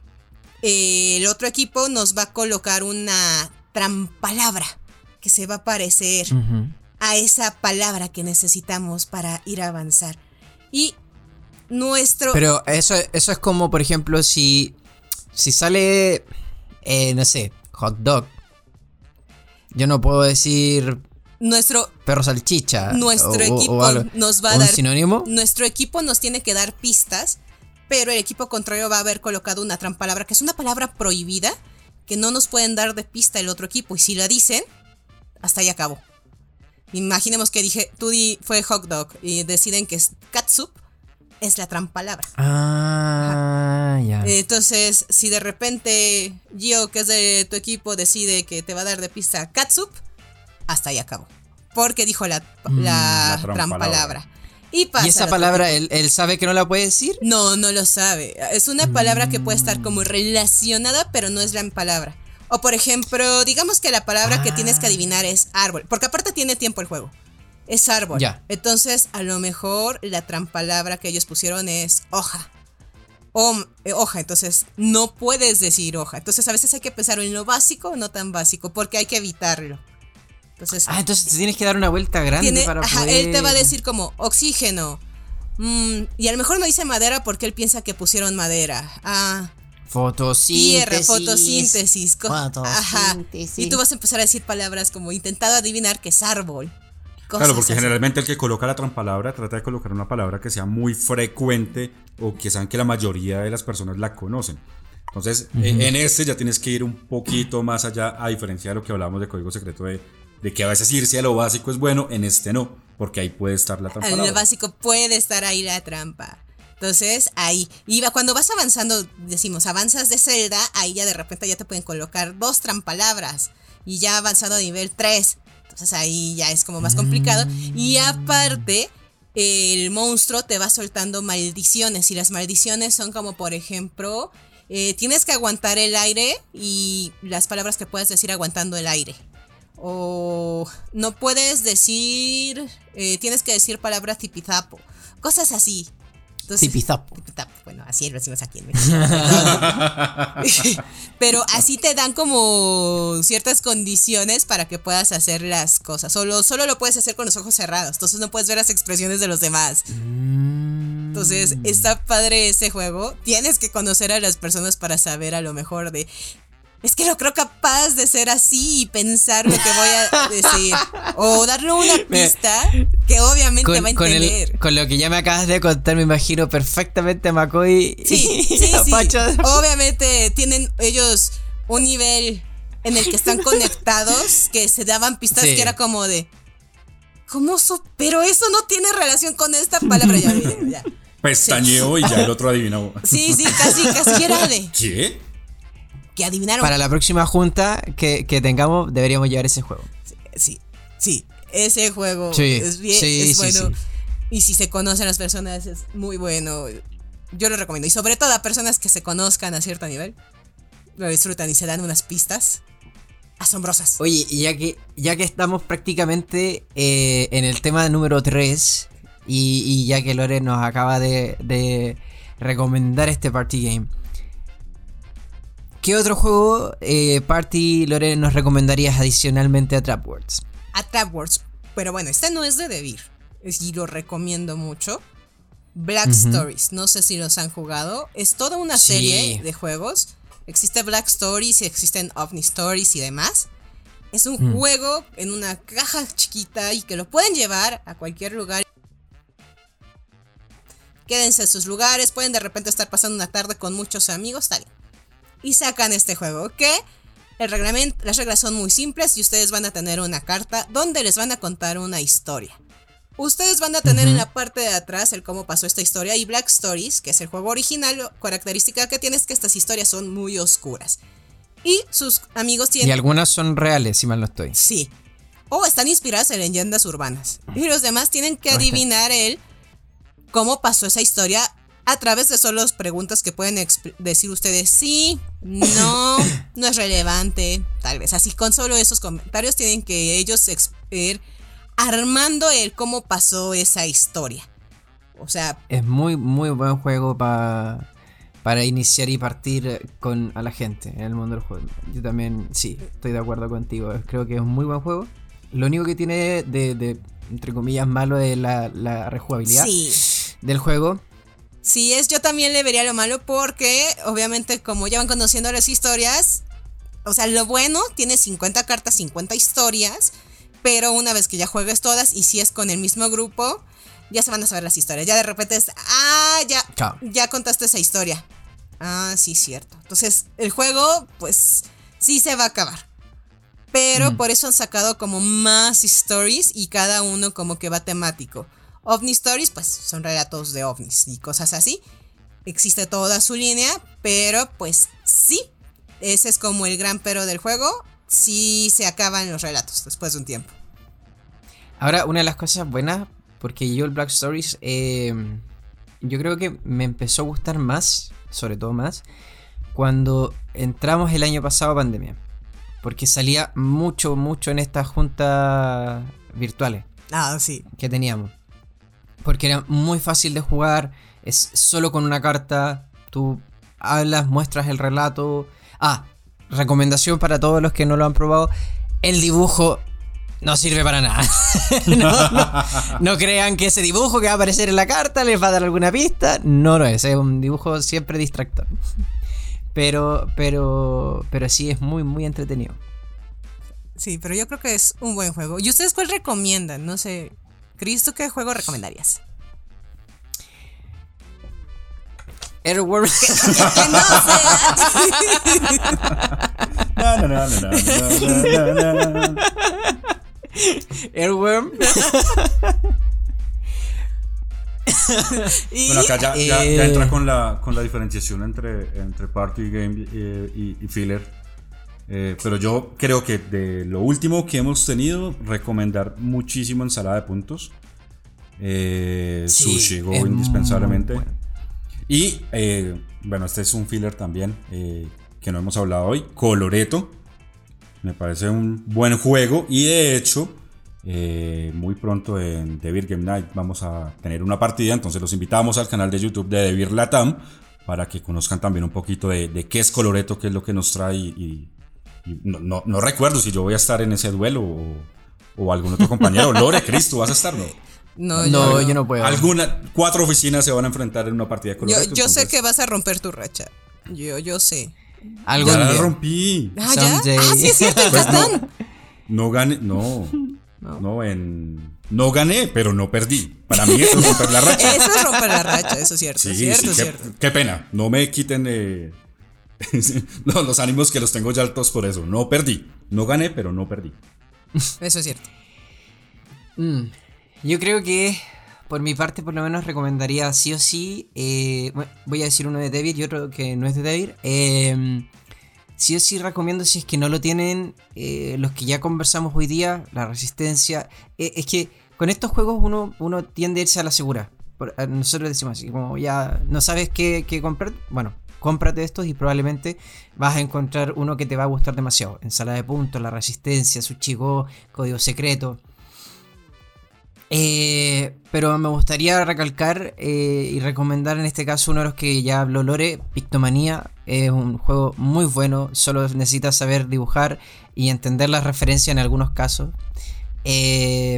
eh, el otro equipo nos va a colocar una trampalabra que se va a parecer a esa palabra que necesitamos para ir a avanzar. Y nuestro... Pero eso, eso es como, por ejemplo, si, si sale, eh, no sé, hot dog. Yo no puedo decir nuestro perro salchicha. Nuestro o- equipo o algo. nos va a ¿Un dar. sinónimo? Nuestro equipo nos tiene que dar pistas, pero el equipo contrario va a haber colocado una trampalabra, que es una palabra prohibida, que no nos pueden dar de pista el otro equipo. Y si la dicen, hasta ahí acabó. Imaginemos que dije, tú di, fue hot dog y deciden que es catsup, es la trampalabra. Ah, ya. Entonces, si de repente Gio, que es de tu equipo, decide que te va a dar de pista catsup, hasta ahí acabó. Porque dijo la, la, La trampalabra. Y, pasa ¿Y esa palabra, él, él sabe que no la puede decir? No, no lo sabe. Es una palabra que puede estar como relacionada, pero no es la palabra. O por ejemplo, digamos que la palabra que tienes que adivinar es árbol. Porque aparte tiene tiempo el juego. Es árbol. Ya. Entonces, a lo mejor la trampalabra que ellos pusieron es hoja. O, eh, hoja, entonces no puedes decir hoja. Entonces a veces hay que pensar en lo básico no tan básico, porque hay que evitarlo. Entonces, Ah, entonces te tienes que dar una vuelta grande tiene, para ajá, poder... él te va a decir como oxígeno. Mm, y a lo mejor no dice madera porque él piensa que pusieron madera. Ah, Fotosíntesis. tierra, fotosíntesis. co- Ajá. Fotosíntesis. Y tú vas a empezar a decir palabras como intentado adivinar que es árbol. Claro, Cosas porque así. generalmente el que coloca la trampalabra trata de colocar una palabra que sea muy frecuente o que saben que la mayoría de las personas la conocen. Entonces, eh, en este ya tienes que ir un poquito más allá, a diferencia de lo que hablábamos de código secreto, de, de que a veces irse a lo básico es bueno, en este no, porque ahí puede estar la En trampalabra. lo básico puede estar ahí la trampa. Entonces, ahí. Y cuando vas avanzando, decimos, avanzas de celda, ahí ya de repente ya te pueden colocar dos trampalabras. Y ya avanzado a nivel 3. Entonces ahí ya es como más complicado. Y aparte, el monstruo te va soltando maldiciones. Y las maldiciones son como, por ejemplo, eh, tienes que aguantar el aire y las palabras que puedes decir aguantando el aire. O no puedes decir, eh, tienes que decir palabras tipizapo. Cosas así. Entonces-. Tipizapo, Bueno, así lo decimos aquí en México. Pero así te dan como ciertas condiciones para que puedas hacer las cosas. Solo, solo lo puedes hacer con los ojos cerrados. Entonces no puedes ver las expresiones de los demás. Mm. Entonces, está padre ese juego. Tienes que conocer a las personas para saber a lo mejor de. Es que lo creo capaz de ser así y pensar lo que voy a decir. O darle una pista que obviamente va a Con, con el- entender. con lo que ya me acabas de contar, me imagino perfectamente a McCoy Sí, y sí, a sí. Pacho. Obviamente tienen ellos un nivel en el que están conectados que se daban pistas Sí. que era como de. ¿Cómo Pero eso no tiene relación con esta palabra. Ya, ya, ya. Pestañeo y ya el otro adivinó. Sí, sí, casi, casi era de. ¿Qué? Que adivinaron. Para la próxima junta que, que tengamos, deberíamos llevar ese juego. Sí, sí. Ese juego Sí, es bien, sí, es bueno. Y si se conocen las personas, es muy bueno. Yo lo recomiendo. Y sobre todo a personas que se conozcan a cierto nivel. lo disfrutan y se dan unas pistas asombrosas. Oye, y ya que, ya que estamos prácticamente eh, en el tema número 3, y, y ya que Lore nos acaba de, de recomendar este party game, ¿qué otro juego eh, party Lore nos recomendarías adicionalmente a Trapwords? A Trapwords. Pero bueno, este no es de Devir. Y lo recomiendo mucho. Black Stories. No sé si los han jugado. Es toda una Sí. serie de juegos. Existe Black Stories y existen OVNI Stories y demás. Es un Mm. juego en una caja chiquita y que lo pueden llevar a cualquier lugar. Quédense en sus lugares, pueden de repente estar pasando una tarde con muchos amigos, tal. Y sacan este juego que el reglamento, las reglas son muy simples y ustedes van a tener una carta donde les van a contar una historia. Ustedes van a tener en la parte de atrás el cómo pasó esta historia y Black Stories, que es el juego original, característica que tiene es que estas historias son muy oscuras. Y sus amigos Y tienen... algunas son reales, si mal no estoy. Sí. O están inspiradas en leyendas urbanas. Y los demás tienen que adivinar el cómo pasó esa historia a través de solo preguntas que pueden decir ustedes sí, no, no es relevante, tal vez. Así con solo esos comentarios tienen que ellos ir armando el cómo pasó esa historia. O sea, Es muy, muy buen juego pa- para iniciar y partir con a la gente en el mundo del juego. Yo también, sí, estoy de acuerdo contigo. Creo que es un muy buen juego. Lo único que tiene de, de, entre comillas, malo es la, la rejugabilidad sí. del juego. Sí, es, yo también le vería lo malo porque, obviamente, como ya van conociendo las historias, o sea, lo bueno, tiene 50 cartas, 50 historias, pero una vez que ya juegues todas y si es con el mismo grupo, ya se van a saber las historias. Ya de repente es, ah, ya, Chao. ya contaste esa historia. Ah, sí, cierto. Entonces, el juego, pues, sí se va a acabar. Pero por eso han sacado como más stories y cada uno como que va temático. OVNI Stories, pues son relatos de ovnis y cosas así. Existe toda su línea, pero pues sí, ese es como el gran pero del juego. Sí se acaban los relatos después de un tiempo. Ahora, una de las cosas buenas, porque yo el Black Stories, eh, yo creo que me empezó a gustar más, sobre todo más, cuando entramos el año pasado a pandemia. Porque salía mucho, mucho en estas juntas virtuales Ah, sí. que teníamos. Porque era muy fácil de jugar, es solo con una carta, tú hablas, muestras el relato. Ah, recomendación para todos los que no lo han probado, el dibujo no sirve para nada. no, crean que ese dibujo que va a aparecer en la carta les va a dar alguna pista, no lo es, es un dibujo siempre distractor. Pero, pero, pero sí es muy, muy entretenido. Sí, pero yo creo que es un buen juego. ¿Y ustedes cuál recomiendan? No sé. Cris, ¿tú qué juego recomendarías? Airworm. que no. No, no, no, no, no, no, no, no. Airworm. Y Bueno, acá ya, ya- Eh. ya entra con la, con la diferenciación entre, entre party game eh, y, y filler. Eh, pero yo creo que de lo último que hemos tenido, recomendar muchísimo ensalada de puntos. Eh, Sí, Sushi Go indispensablemente. bueno. Y eh, bueno, este es un filler también eh, que no hemos hablado hoy. Coloreto. Me parece un buen juego. Y de hecho, eh, muy pronto en The Beer Game Night vamos a tener una partida. Entonces los invitamos al canal de YouTube de The Beer Latam para que conozcan también un poquito de, de qué es Coloreto, qué es lo que nos trae. Y, y no, no- no recuerdo si yo voy a estar en ese duelo o, o algún otro compañero. Lore, Chris, ¿tú vas a estar? No. no, No, yo no puedo. Alguna, cuatro oficinas se van a enfrentar en una partida de Yo, yo sé que vas a romper tu racha. Yo, yo sé. Algún Ya la rompí. Ah, ¿ya? Ah, sí, es cierto, en Pues. No gané, no. No, en. No gané, pero no perdí. Para mí eso es romper la racha. Eso es romper la racha, eso es cierto. Sí, cierto, sí, es qué, cierto. qué pena. No me quiten eh, no, los ánimos que los tengo ya altos por eso. No perdí. No gané, pero no perdí. Eso es cierto. Mm, Yo creo que por mi parte por lo menos recomendaría sí o sí, eh, voy a decir uno de David y otro que no es de David. eh, sí o sí recomiendo si es que no lo tienen eh, los que ya conversamos hoy día, la resistencia. eh, es que con estos juegos uno, uno tiende a irse a la segura. Nosotros decimos así, como ya no sabes qué comprar, bueno, cómprate estos y probablemente vas a encontrar uno que te va a gustar demasiado. En sala de puntos, la resistencia, Suchigo, código secreto. Eh, pero me gustaría recalcar eh, y recomendar en este caso uno de los que ya habló Lore, Pictomanía. Es un juego muy bueno, solo necesitas saber dibujar y entender las referencias en algunos casos. Eh,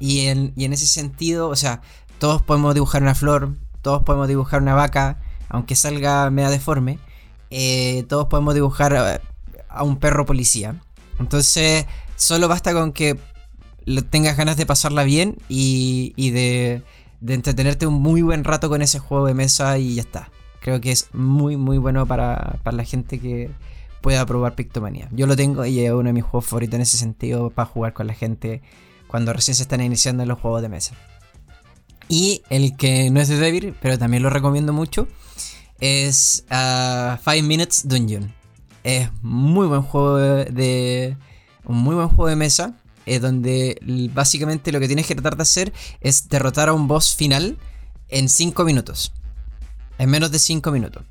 y, en, y en ese sentido, o sea, todos podemos dibujar una flor, todos podemos dibujar una vaca, aunque salga media deforme. todos podemos dibujar a un perro policía. Entonces, solo basta con que tengas ganas de pasarla bien y, de, entretenerte un muy buen rato con ese juego de mesa y ya está. Creo que es muy, muy bueno para, la gente que pueda probar Pictomania. Yo lo tengo y es uno de mis juegos favoritos en ese sentido para jugar con la gente cuando recién se están iniciando los juegos de mesa. Y el que no es de Devil, pero también lo recomiendo mucho, es uh, Five Minutes Dungeon. Es muy buen juego de, un muy buen juego de mesa eh, donde básicamente lo que tienes que tratar de hacer es derrotar a un boss final en 5 minutos. En menos de 5 minutos.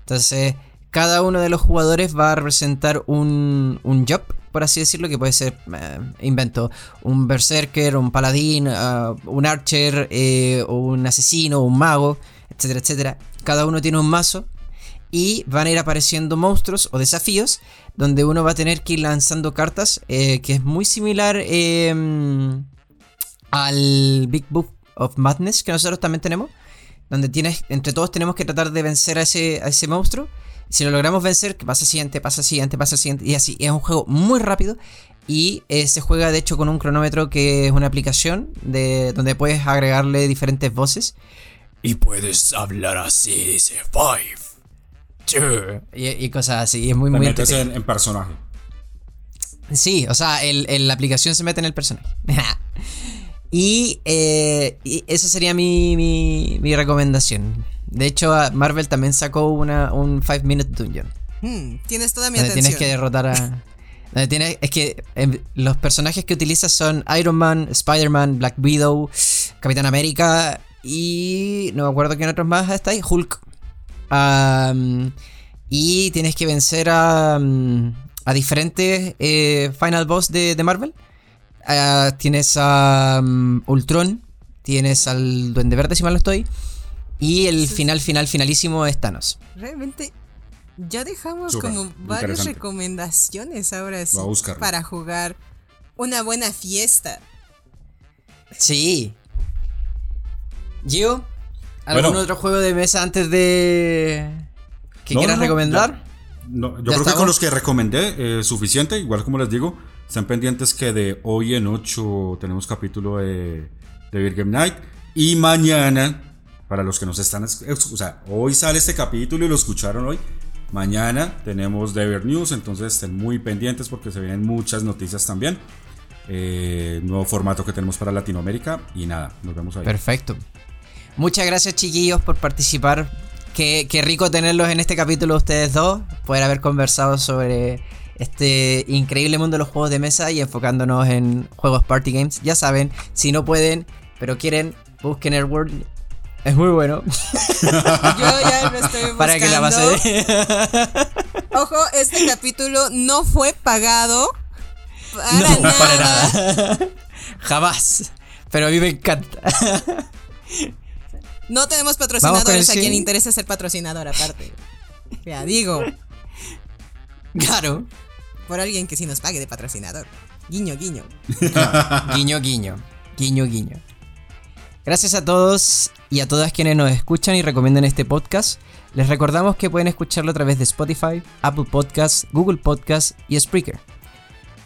Entonces, cada uno de los jugadores va a representar un, un job, por así decirlo, que puede ser, eh, invento, un berserker, un paladín, uh, un archer, eh, un asesino, un mago, etcétera, etcétera. Cada uno tiene un mazo y van a ir apareciendo monstruos o desafíos donde uno va a tener que ir lanzando cartas, eh, que es muy similar em, al Big Book of Madness que nosotros también tenemos, donde tienes, entre todos tenemos que tratar de vencer a ese, a ese monstruo. Si lo logramos vencer, pasa el siguiente, pasa siguiente, pasa siguiente, y así. Es un juego muy rápido y eh, se juega de hecho con un cronómetro que es una aplicación de, donde puedes agregarle diferentes voces. Y puedes hablar así, dice Five. Y, cosas así. es muy, muy en, personaje. Sí, o sea, el, la aplicación se mete en el personaje. Eh, y, esa sería mi, mi, recomendación. De hecho, Marvel también sacó una, un 5 Minute Dungeon. Hmm, tienes toda mi atención. Tienes que derrotar a. es que em, los personajes que utilizas son Iron Man, Spider-Man, Black Widow, Capitán América y. No me acuerdo quién otros más está ahí. Hulk y tienes que vencer a, a diferentes eh, final boss de, Marvel. Ah, tienes a Ultron, tienes al Duende Verde, si mal no estoy. Y el final, final, finalísimo es Thanos. Realmente ya dejamos como varias recomendaciones ahora sí para jugar una buena fiesta. Sí. Gio, ¿Algún otro juego de mesa antes de. que quieras recomendar? yo creo que con los que recomendé es suficiente. Igual como les digo, están pendientes que de hoy en 8 tenemos capítulo de, de Game Night. Y mañana, para los que nos están. O sea, hoy sale este capítulo y lo escucharon hoy. Mañana tenemos Beer News, entonces estén muy pendientes porque se vienen muchas noticias también. Eh, nuevo formato que tenemos para Latinoamérica y nada, nos vemos ahí. Perfecto. Muchas gracias chiquillos por participar. Qué, rico tenerlos en este capítulo ustedes dos, poder haber conversado sobre este increíble mundo de los juegos de mesa y enfocándonos en juegos party games. Ya saben, si no pueden, pero quieren, busquen el World. Es muy bueno. Yo ya lo estoy buscando. Para que la base Ojo, este capítulo no fue pagado. Para no, nada. para nada. Jamás. Pero a mí me encanta. No tenemos patrocinadores a quien le interesa ser patrocinador aparte. Ya digo. Claro. Por alguien que sí nos pague de patrocinador. Guiño, guiño. guiño, guiño. Guiño, guiño. Gracias a todos y a todas quienes nos escuchan y recomiendan este podcast. Les recordamos que pueden escucharlo a través de Spotify, Apple Podcasts, Google Podcasts y Spreaker.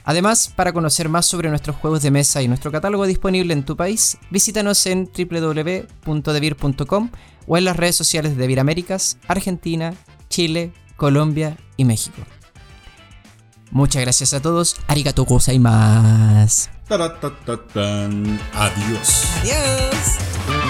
Además, para conocer más sobre nuestros juegos de mesa y nuestro catálogo disponible en tu país, visítanos en www.devir.com o en las redes sociales de Devir Américas, Argentina, Chile, Colombia y México. Muchas gracias a todos. Arigato gozaimasu. Adiós. Adiós.